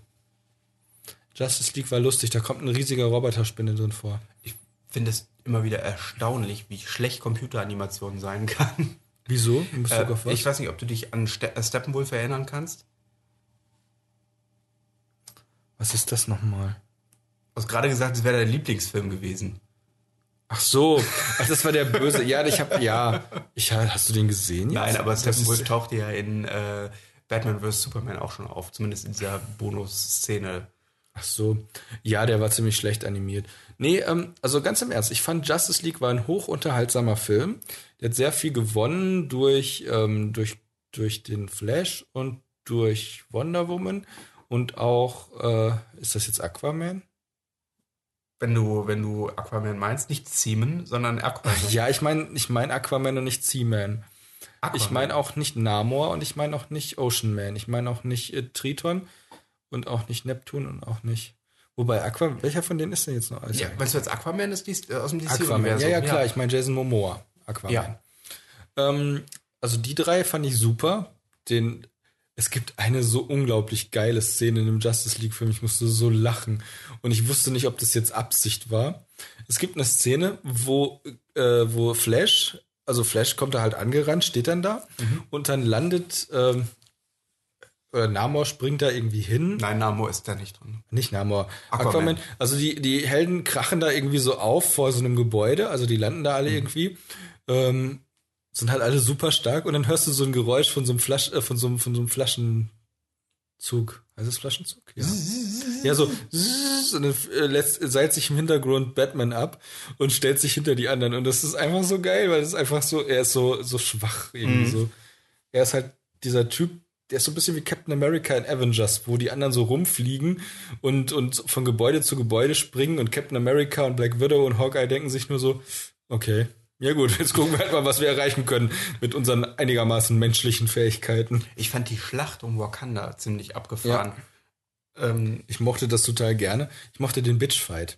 Justice League war lustig, da kommt ein riesiger Roboterspinne drin vor. Ich finde es immer wieder erstaunlich, wie schlecht Computeranimation sein kann. Wieso? In Bezug Äh, auf was? ich weiß nicht, ob du dich an Ste äh, Steppenwolf erinnern kannst. was ist das nochmal? Du hast gerade gesagt, es wäre dein Lieblingsfilm gewesen. Ach so, ach, das war der Böse. Ja, ich habe ja, ich hast du den gesehen? Jetzt? Nein, aber Steppenwolf tauchte ja in äh, Batman vs. Superman auch schon auf, zumindest in dieser Bonus-Szene. Ach so, ja, der war ziemlich schlecht animiert. Nee, ähm, also ganz im Ernst, ich fand Justice League war ein hochunterhaltsamer Film. Der hat sehr viel gewonnen durch, ähm, durch, durch den Flash und durch Wonder Woman und auch, äh, ist das jetzt Aquaman? Wenn du, wenn du Aquaman meinst, nicht Seaman, sondern Aquaman. Ja, ich meine ich mein Aquaman und nicht Seaman. Aquaman. Ich meine auch nicht Namor und ich meine auch nicht Ocean Man. Ich meine auch nicht äh, Triton und auch nicht Neptun und auch nicht. Wobei Aquaman, welcher von denen ist denn jetzt noch alles? Ja, meinst du jetzt Aquaman ist die, äh, aus dem. DC-Universum? Ja, ja, klar. Ich meine Jason Momoa. Aquaman. Ja. Ähm, also die drei fand ich super. Den, es gibt eine so unglaublich geile Szene in dem Justice League Film. Ich musste so lachen. Und ich wusste nicht, ob das jetzt Absicht war. Es gibt eine Szene, wo, äh, wo Flash, also Flash kommt da halt angerannt, steht dann da und dann landet, ähm, oder Namor springt da irgendwie hin. Nein, Namor ist da nicht drin. Nicht Namor. Aquaman. Aquaman. Also die, die Helden krachen da irgendwie so auf vor so einem Gebäude. Also die landen da alle irgendwie. Ähm, sind halt alle super stark. Und dann hörst du so ein Geräusch von so einem Flasch, äh, von so einem, von so einem Flaschenzug. Heißt es Flaschenzug? Ja. Ja, so. Und dann äh, lässt, seilt sich im Hintergrund Batman ab und stellt sich hinter die anderen. Und das ist einfach so geil, weil es ist einfach so, er ist so, so schwach irgendwie so. Er ist halt dieser Typ, der ist so ein bisschen wie Captain America in Avengers, wo die anderen so rumfliegen und, und von Gebäude zu Gebäude springen und Captain America und Black Widow und Hawkeye denken sich nur so, okay, ja gut, jetzt gucken wir halt mal, was wir erreichen können mit unseren einigermaßen menschlichen Fähigkeiten. Ich fand die Schlacht um Wakanda ziemlich abgefahren. Ähm, Ich mochte das total gerne. Ich mochte den Bitchfight.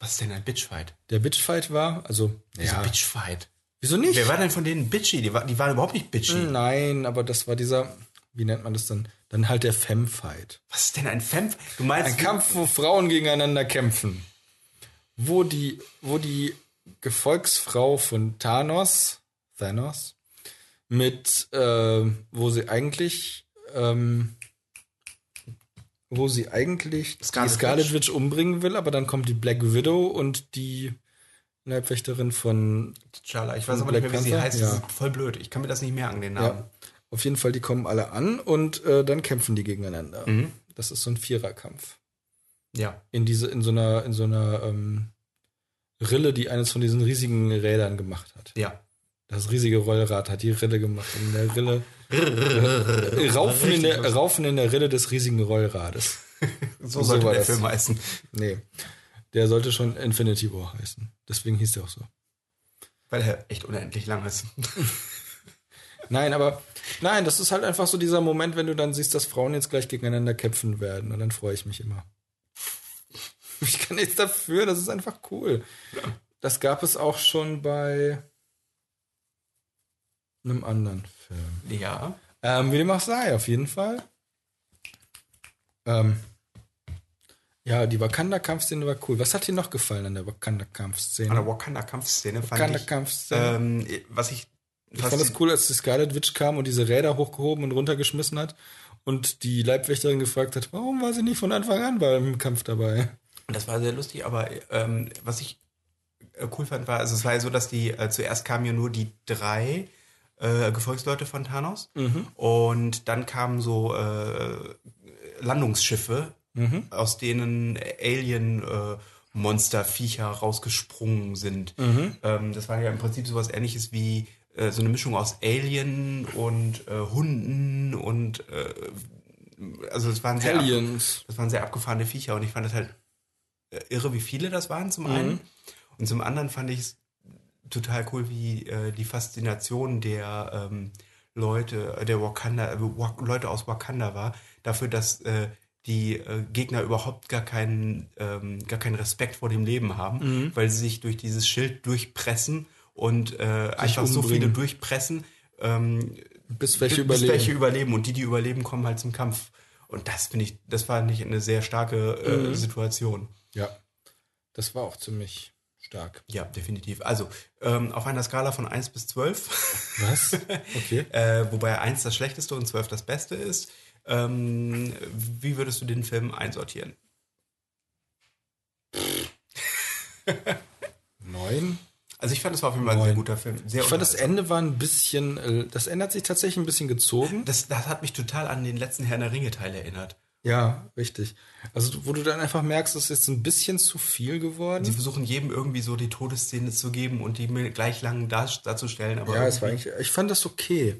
was ist denn ein Bitchfight? Der Bitchfight war, also, Wieso ja, Bitchfight? wieso nicht? Wer war denn von denen bitchy? Die, war, die waren überhaupt nicht bitchy. Nein, aber das war dieser, wie nennt man das dann? Dann halt der Femfight. Was ist denn ein Fem? Du meinst Ein Kampf, wo Frauen gegeneinander kämpfen. Wo die, wo die Gefolgsfrau von Thanos, Thanos, mit, äh, wo sie eigentlich, ähm, wo sie eigentlich Scarlet die Scarlet Witch. Umbringen will, aber dann kommt die Black Widow und die Leibwächterin von T'Challa. Ich weiß aber nicht mehr, wie sie heißt. Ja. Das ist voll blöd. Ich kann mir das nicht merken, den Namen. Ja. Auf jeden Fall, die kommen alle an und äh, dann kämpfen die gegeneinander. Mhm. Das ist so ein Viererkampf. Ja. In diese, in so einer, in so einer ähm, Rille, die eines von diesen riesigen Rädern gemacht hat. Ja. Das riesige Rollrad hat die Rille gemacht. In der Rille. äh, raufen, in der, raufen in der Rille des riesigen Rollrades. So, So sollte war der das. Film heißen. Nee. Der sollte schon Infinity War heißen. Deswegen hieß der auch so. Weil er echt unendlich lang ist. Nein, aber nein, das ist halt einfach so dieser Moment, wenn du dann siehst, dass Frauen jetzt gleich gegeneinander kämpfen werden. Und dann freue ich mich immer. Ich kann nichts dafür, das ist einfach cool. Das gab es auch schon bei einem anderen Film. Ja. Ähm, wie dem auch sei, auf jeden Fall. Ähm, ja, die Wakanda-Kampfszene war cool. Was hat dir noch gefallen an der An Wakanda-Kampfszene? der Wakanda-Kampfszene fand ich, Wakanda-Kampfszene. ähm, was ich, Ich fand das cool, als die Scarlet Witch kam und diese Räder hochgehoben und runtergeschmissen hat und die Leibwächterin gefragt hat, warum war sie nicht von Anfang an beim Kampf dabei? Das war sehr lustig, aber ähm, was ich äh, cool fand, war, also es war ja so, dass die äh, zuerst kamen ja nur die drei äh, Gefolgsleute von Thanos und dann kamen so äh, Landungsschiffe, aus denen Alien äh, Monster, Viecher rausgesprungen sind. Ähm, das war ja im Prinzip sowas ähnliches wie äh, so eine Mischung aus Alien und äh, Hunden und äh, also es waren sehr Aliens. das waren sehr abgefahrene Viecher und ich fand es halt äh, irre, wie viele das waren zum einen. Und zum anderen fand ich es total cool, wie äh, die Faszination der ähm, Leute, äh, der Wakanda, Wak Leute aus Wakanda war, dafür, dass die äh, Gegner überhaupt gar keinen, ähm, gar keinen Respekt vor dem Leben haben, weil sie sich durch dieses Schild durchpressen und äh, einfach so umbringen. viele durchpressen, ähm, Bis welche bis überleben. welche überleben und die, die überleben, kommen halt zum Kampf. Und das finde ich, das war nicht eine sehr starke äh, Mhm. Situation. Ja. Das war auch ziemlich stark. Ja, definitiv. Also, ähm, auf einer Skala von 1 bis 12, Was? Okay. äh, wobei 1 das schlechteste und 12 das beste ist, ähm, wie würdest du den Film einsortieren? Neun. Also ich fand, es war auf jeden Fall ein sehr guter Film. Sehr Ich fand, das. Ende war ein bisschen, äh, das Ende hat sich tatsächlich ein bisschen gezogen. das, das hat mich total an den letzten Herrn der Ringe-Teil erinnert. Ja, richtig. Also, wo du dann einfach merkst, das ist jetzt ein bisschen zu viel Sie geworden. versuchen jedem irgendwie so die Todesszene zu geben und die mir gleich lang dar, darzustellen. Aber Ja, es war eigentlich, ich fand das okay.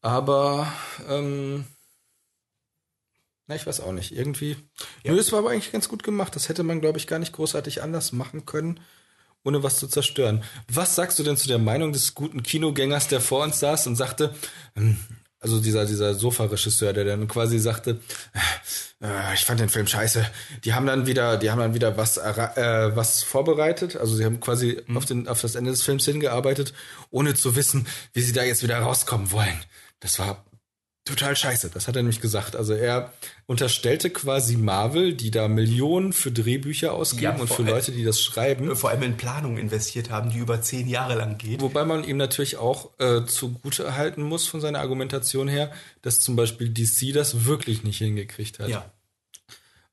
Aber, ähm, na, ich weiß auch nicht. Irgendwie, Ja. nö, es war aber eigentlich ganz gut gemacht. Das hätte man, glaube ich, gar nicht großartig anders machen können, ohne was zu zerstören. Was sagst du denn zu der Meinung des guten Kinogängers, der vor uns saß und sagte, ähm, also dieser, dieser Sofa-Regisseur, der dann quasi sagte, äh, ich fand den Film scheiße. Die haben dann wieder, die haben dann wieder was, äh, was vorbereitet. Also sie haben quasi auf, den, auf das Ende des Films hingearbeitet, ohne zu wissen, wie sie da jetzt wieder rauskommen wollen. Das war total scheiße. Das hat er nämlich gesagt. Also er unterstellte quasi Marvel, die da Millionen für Drehbücher ausgeben Ja, und für Leute, die das schreiben. vor allem in Planung investiert haben, die über zehn Jahre lang geht. Wobei man ihm natürlich auch äh, zugute halten muss von seiner Argumentation her, dass zum Beispiel DC das wirklich nicht hingekriegt hat. Ja.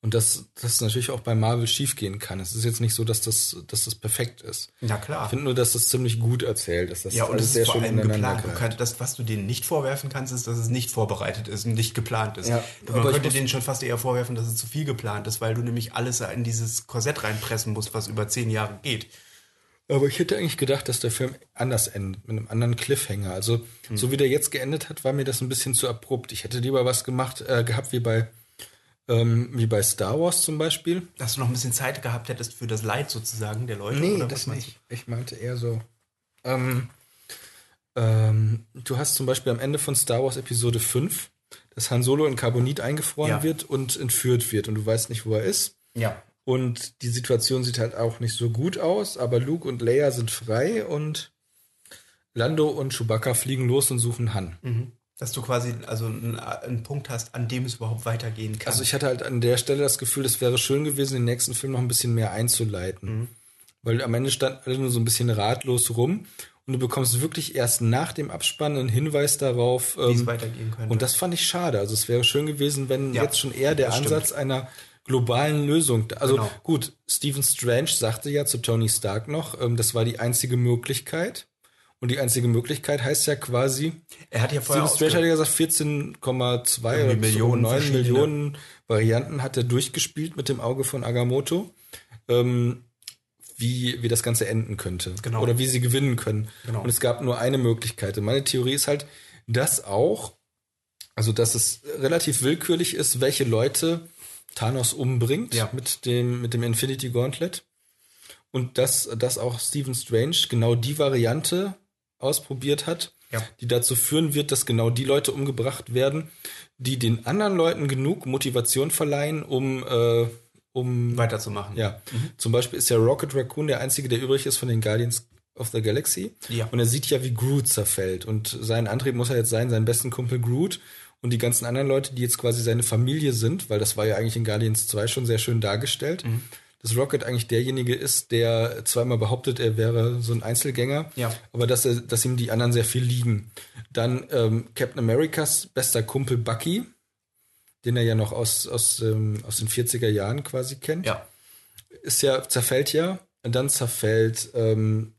Und dass das natürlich auch bei Marvel schiefgehen kann. Es ist jetzt nicht so, dass das, dass das perfekt ist. Na klar. Ich finde nur, dass das ziemlich gut erzählt ist. Das Ja, und es ist vor allem geplant. Kannst, das, was du denen nicht vorwerfen kannst, ist, dass es nicht vorbereitet ist und nicht geplant ist. Ja, Man aber könnte denen schon fast eher vorwerfen, dass es zu viel geplant ist, weil du nämlich alles in dieses Korsett reinpressen musst, was über zehn Jahre geht. Aber ich hätte eigentlich gedacht, dass der Film anders endet, mit einem anderen Cliffhanger. Also, Hm. so wie der jetzt geendet hat, war mir das ein bisschen zu abrupt. Ich hätte lieber was gemacht, äh, gehabt wie bei, ähm, wie bei Star Wars zum Beispiel. Dass du noch ein bisschen Zeit gehabt hättest für das Leid sozusagen der Leute. Nee, oder das nicht. Ich meinte eher so. Ähm, ähm, du hast zum Beispiel am Ende von Star Wars Episode 5, dass Han Solo in Carbonit eingefroren Ja. wird und entführt wird und du weißt nicht, wo er ist. Ja. Und die Situation sieht halt auch nicht so gut aus, aber Luke und Leia sind frei und Lando und Chewbacca fliegen los und suchen Han. Mhm. Dass du quasi also einen, einen Punkt hast, an dem es überhaupt weitergehen kann. Also ich hatte halt an der Stelle das Gefühl, es wäre schön gewesen, den nächsten Film noch ein bisschen mehr einzuleiten. Mhm. Weil am Ende standen alle nur so ein bisschen ratlos rum und du bekommst wirklich erst nach dem Abspann einen Hinweis darauf. wie es ähm, weitergehen könnte. und das fand ich schade. Also es wäre schön gewesen, wenn Ja, jetzt schon eher der das stimmt. Ansatz einer globalen Lösung. Also Genau. gut, Stephen Strange sagte ja zu Tony Stark noch, ähm, das war die einzige Möglichkeit. Und die einzige Möglichkeit heißt ja quasi, er hat ja vorher Strange hat ja gesagt, 14,2 Irgendwie oder Millionen 9 verschiedene. Millionen Varianten hat er durchgespielt mit dem Auge von Agamotto, ähm, wie, wie das Ganze enden könnte. Genau. Oder wie sie gewinnen können. Genau. Und es gab nur eine Möglichkeit. Und meine Theorie ist halt, dass auch, also dass es relativ willkürlich ist, welche Leute Thanos umbringt Ja. mit dem, mit dem Infinity Gauntlet. Und dass, dass auch Stephen Strange genau die Variante ausprobiert hat, Ja. die dazu führen wird, dass genau die Leute umgebracht werden, die den anderen Leuten genug Motivation verleihen, um, äh, um weiterzumachen. ja. Zum Beispiel ist ja Rocket Raccoon der einzige, der übrig ist von den Guardians of the Galaxy. Ja. Und er sieht ja, wie Groot zerfällt. Und sein Antrieb muss ja jetzt sein, seinen besten Kumpel Groot und die ganzen anderen Leute, die jetzt quasi seine Familie sind, weil das war ja eigentlich in Guardians 2 schon sehr schön dargestellt, Mhm. Dass Rocket eigentlich derjenige ist, der zweimal behauptet, er wäre so ein Einzelgänger, Ja. aber dass, er, dass ihm die anderen sehr viel liegen. Dann ähm, Captain Americas bester Kumpel Bucky, den er ja noch aus, aus, ähm, aus den 40er Jahren quasi kennt Ja. ist ja, zerfällt ja. Und dann zerfällt ähm,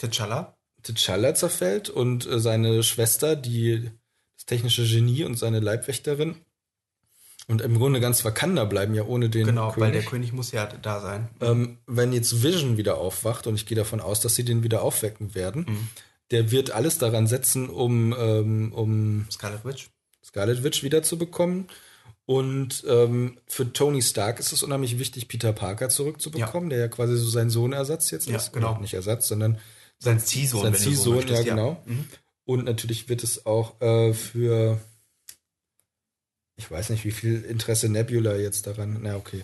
T'Challa. T'Challa zerfällt und äh, seine Schwester, die das technische Genie und seine Leibwächterin. Und im Grunde ganz Wakanda bleiben ja ohne den Genau, weil der König. König muss ja da sein. Ähm, wenn jetzt Vision wieder aufwacht, und ich gehe davon aus, dass sie den wieder aufwecken werden, Mhm. der wird alles daran setzen, um, ähm, um Scarlet Witch. Scarlet Witch wiederzubekommen. Und ähm, für Tony Stark ist es unheimlich wichtig, Peter Parker zurückzubekommen, der ja quasi so sein Sohnersatz jetzt Ja, ist. genau. Nicht Ersatz, sondern Sein Ziehsohn, sein so Ziehsohn, möchtest, ja, genau. Mhm. Und natürlich wird es auch äh, für, ich weiß nicht, wie viel Interesse Nebula jetzt daran, na okay.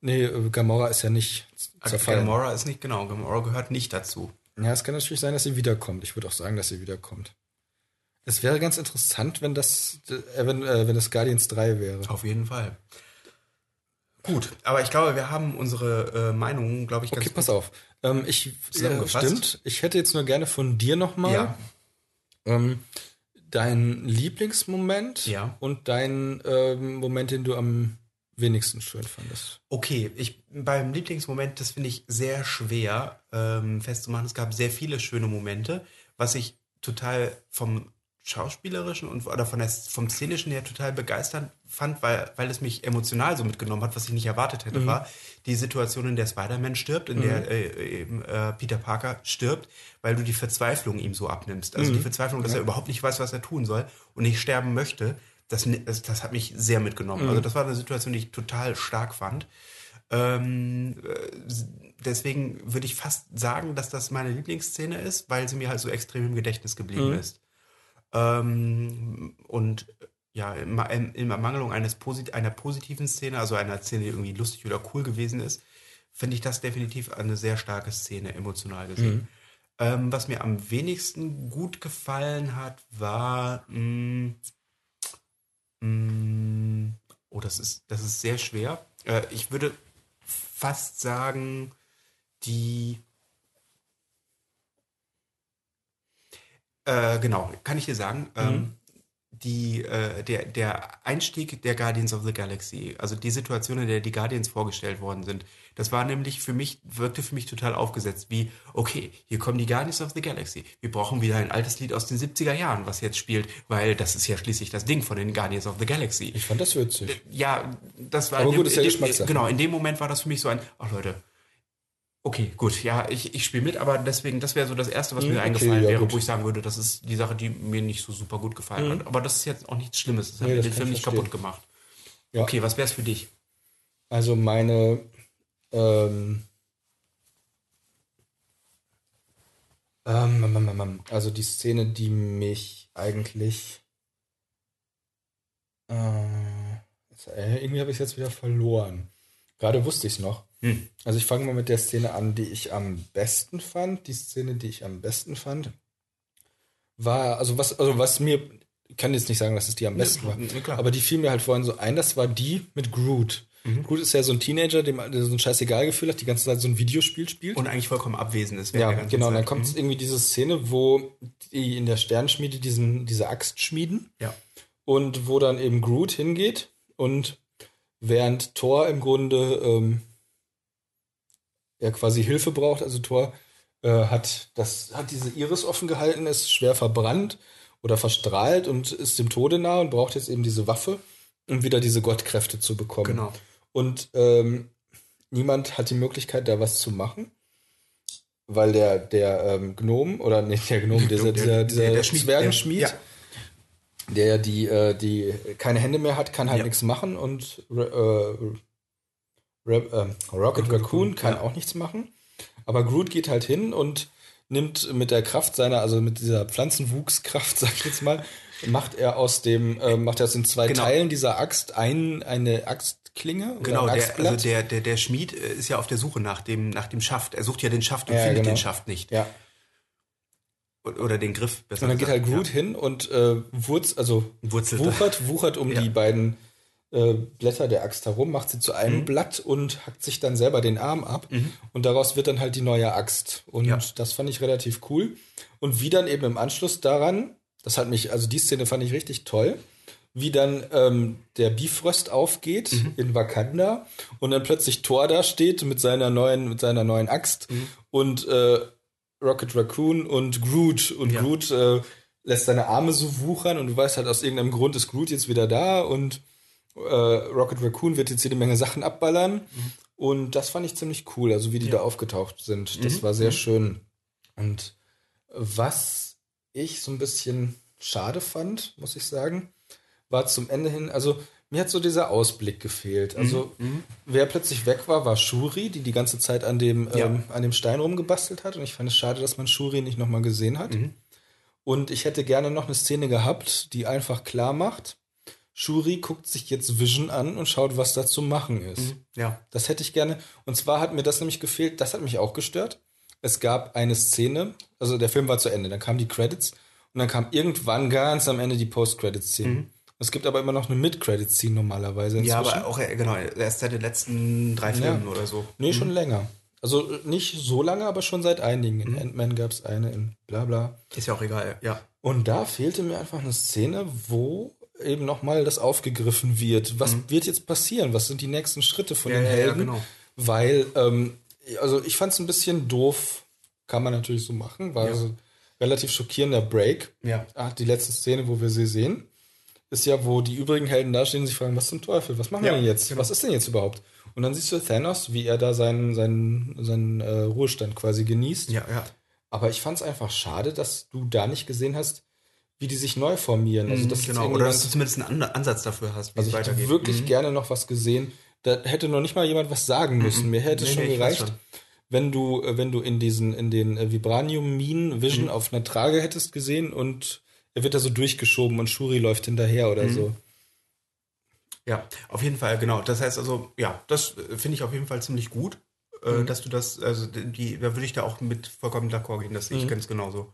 Nee, äh, Gamora ist ja nicht zerfallen. Gamora ist nicht, genau, Gamora gehört nicht dazu. Ja, es kann natürlich sein, dass sie wiederkommt. Ich würde auch sagen, dass sie wiederkommt. Es wäre ganz interessant, wenn das, äh, wenn, äh, wenn das Guardians 3 wäre. Auf jeden Fall. Gut, aber ich glaube, wir haben unsere äh, Meinungen, glaube ich, ganz Okay, pass auf. Ähm, ich, Zusammengefasst. stimmt. Ich hätte jetzt nur gerne von dir nochmal Ja. ähm, deinen Lieblingsmoment Ja. und deinen ähm, Moment, den du am wenigsten schön fandest. Okay, ich beim Lieblingsmoment, das finde ich sehr schwer ähm, festzumachen. Es gab sehr viele schöne Momente, was ich total vom schauspielerischen und oder von der, vom szenischen her total begeisternd fand, weil, weil es mich emotional so mitgenommen hat, was ich nicht erwartet hätte, war die Situation, in der Spider-Man stirbt, in der äh, eben äh, Peter Parker stirbt, weil du die Verzweiflung ihm so abnimmst. Also die Verzweiflung, dass er überhaupt nicht weiß, was er tun soll und nicht sterben möchte, das, das, das hat mich sehr mitgenommen. Also das war eine Situation, die ich total stark fand. Ähm, äh, deswegen würde ich fast sagen, dass das meine Lieblingsszene ist, weil sie mir halt so extrem im Gedächtnis geblieben ist. Ähm, und ja, in Ermangelung eines posit einer positiven Szene, also einer Szene, die irgendwie lustig oder cool gewesen ist, finde ich das definitiv eine sehr starke Szene, emotional gesehen. Ähm, was mir am wenigsten gut gefallen hat, war. Mh, mh, oh, das ist, das ist sehr schwer. Äh, ich würde fast sagen, die. Äh, genau, kann ich dir sagen. Ähm, die, äh, der, der Einstieg der Guardians of the Galaxy, also die Situation, in der die Guardians vorgestellt worden sind, das war nämlich für mich, wirkte für mich total aufgesetzt, wie, okay, hier kommen die Guardians of the Galaxy. Wir brauchen wieder ein altes Lied aus den 70er Jahren, was jetzt spielt, weil das ist ja schließlich das Ding von den Guardians of the Galaxy. Ich fand das witzig. Ja, das war. Aber gut, dem- ist ja Geschmackssache. Genau, in dem Moment war das für mich so ein, ach Leute, okay, gut, ja, ich, ich spiele mit, aber deswegen, das wäre so das Erste, was Hm, mir okay, eingefallen ja, wäre, gut. wo ich sagen würde, das ist die Sache, die mir nicht so super gut gefallen hat. Aber das ist jetzt auch nichts Schlimmes. Das hat Hm. Nee, mir den Film ich nicht verstehen. kaputt gemacht. Ja. Okay, was wäre es für dich? Also meine ähm, ähm, ähm, ähm, also die Szene, die mich eigentlich äh, äh, irgendwie habe ich es jetzt wieder verloren. Gerade wusste ich es noch. Hm. Also ich fange mal mit der Szene an, die ich am besten fand. Die Szene, die ich am besten fand, war, also was, also was mir, ich kann jetzt nicht sagen, dass es die am besten war, klar. aber die fiel mir halt vorhin so ein, das war die mit Groot. Mhm. Groot ist ja so ein Teenager, dem der so ein Scheißegal-Gefühl hat, die ganze Zeit so ein Videospiel spielt. Und eigentlich vollkommen abwesend ist. ja, genau, und dann kommt Mhm. irgendwie diese Szene, wo die in der Sternschmiede diesen, diese Axt schmieden Ja. und wo dann eben Groot hingeht und während Thor im Grunde ähm, ja quasi Hilfe braucht, also Thor äh, hat das hat diese Iris offen gehalten, ist schwer verbrannt oder verstrahlt und ist dem Tode nah und braucht jetzt eben diese Waffe, um wieder diese Gottkräfte zu bekommen. Genau. Und ähm, niemand hat die Möglichkeit, da was zu machen. Weil der, der ähm, Gnom, oder nicht der Gnom, dieser, Der- dieser, der- dieser der Schmied, Zwergenschmied, der- ja. der die, äh, die keine Hände mehr hat, kann halt Ja. nichts machen und äh, Ra- ähm, Rocket Raccoon, Raccoon kann ja. auch nichts machen. Aber Groot geht halt hin und nimmt mit der Kraft seiner, also mit dieser Pflanzenwuchskraft, sag ich jetzt mal, macht er aus dem, äh, macht er aus den zwei Genau. Teilen dieser Axt ein, eine Axtklinge oder Genau, ein der, also der, der, der Schmied äh, ist ja auf der Suche nach dem, nach dem Schaft. Er sucht ja den Schaft und Ja, findet genau. den Schaft nicht. ja. Oder den Griff, besser Und dann geht halt gesagt. Groot hin und äh, wurz, also Wurzelt. wuchert, wuchert um Ja. die beiden äh, Blätter der Axt herum, macht sie zu einem Mhm. Blatt und hackt sich dann selber den Arm ab. Und daraus wird dann halt die neue Axt. Und Ja. das fand ich relativ cool. Und wie dann eben im Anschluss daran, das hat mich, also die Szene fand ich richtig toll, wie dann ähm, der Bifrost aufgeht Mhm. in Wakanda und dann plötzlich Thor da steht mit seiner neuen, mit seiner neuen Axt Mhm. und äh, Rocket Raccoon und Groot und Ja. Groot äh, lässt seine Arme so wuchern und du weißt halt aus irgendeinem Grund ist Groot jetzt wieder da und Rocket Raccoon wird jetzt jede Menge Sachen abballern und das fand ich ziemlich cool, also wie die da aufgetaucht sind. Das war sehr schön. Und was ich so ein bisschen schade fand, muss ich sagen, war zum Ende hin, also mir hat so dieser Ausblick gefehlt. Also wer plötzlich weg war, war Shuri, die die ganze Zeit an dem, Ja. ähm, an dem Stein rumgebastelt hat. Und ich fand es schade, dass man Shuri nicht nochmal gesehen hat. Und ich hätte gerne noch eine Szene gehabt, die einfach klar macht, Shuri guckt sich jetzt Vision an und schaut, was da zu machen ist. Ja. Das hätte ich gerne. Und zwar hat mir das nämlich gefehlt, das hat mich auch gestört. Es gab eine Szene, also der Film war zu Ende, dann kamen die Credits und dann kam irgendwann ganz am Ende die Post-Credit-Szene. Es gibt aber immer noch eine Mid-Credit-Szene normalerweise Mhm. Ja, inzwischen. aber auch, genau, erst seit den letzten drei Filmen oder so. Nee, schon länger. Also äh, nicht so lange, aber schon seit einigen. In Ant-Man gab es eine, in bla bla. Ist ja auch egal, ja. Und da fehlte mir einfach eine Szene, wo eben nochmal das aufgegriffen wird. Was wird jetzt passieren? Was sind die nächsten Schritte von Mhm. Ja, den ja, ja, Helden? genau. Weil, ähm, also ich fand es ein bisschen doof, kann man natürlich so machen, war Ja. so ein relativ schockierender Break. Ja. Ach, die letzte Szene, wo wir sie sehen, ist ja, wo die übrigen Helden dastehen und sich fragen, was zum Teufel, was machen wir denn jetzt? genau. Was ist denn jetzt überhaupt? Und dann siehst du Thanos, wie er da seinen, seinen, seinen äh, Ruhestand quasi genießt. Ja, ja. Aber ich fand es einfach schade, dass du da nicht gesehen hast, wie die sich neu formieren. Also, das ist genau. Oder dass du zumindest einen An- Ansatz dafür hast, wie also es ich hätte weitergeht. wirklich gerne noch was gesehen. Da hätte noch nicht mal jemand was sagen müssen. Mir hätte es Nee, schon nee, gereicht, schon. wenn du, äh, wenn du in diesen, in den äh, Vibranium-Minen Mhm. Vision auf einer Trage hättest gesehen und er wird da so durchgeschoben und Shuri läuft hinterher oder Mhm. so. Ja, auf jeden Fall, genau. Das heißt also, ja, das äh, finde ich auf jeden Fall ziemlich gut, Mhm. dass du das, also die, da würde ich da auch mit vollkommen d'accord gehen, das sehe Mhm. ich ganz genauso.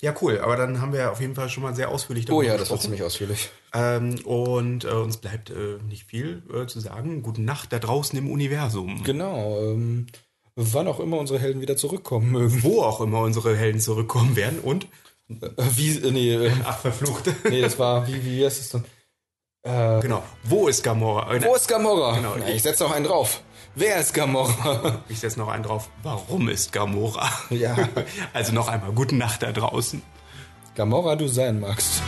Ja, cool, aber dann haben wir auf jeden Fall schon mal sehr ausführlich Oh darüber ja, das war gesprochen. ziemlich ausführlich. Ähm, und äh, uns bleibt äh, nicht viel äh, zu sagen. Gute Nacht da draußen im Universum. Genau. Ähm, wann auch immer unsere Helden wieder zurückkommen mögen. Wo auch immer unsere Helden zurückkommen werden und Äh, Wie, äh, nee, äh, ach verflucht. nee, das war, wie, wie heißt es denn? genau. Wo ist Gamora? Wo ist Gamora? Genau. Na, ich setze noch einen drauf. Wer ist Gamora? Ich setze noch einen drauf. Warum ist Gamora? Ja. Also noch einmal gute Nacht da draußen. Gamora, du sein magst.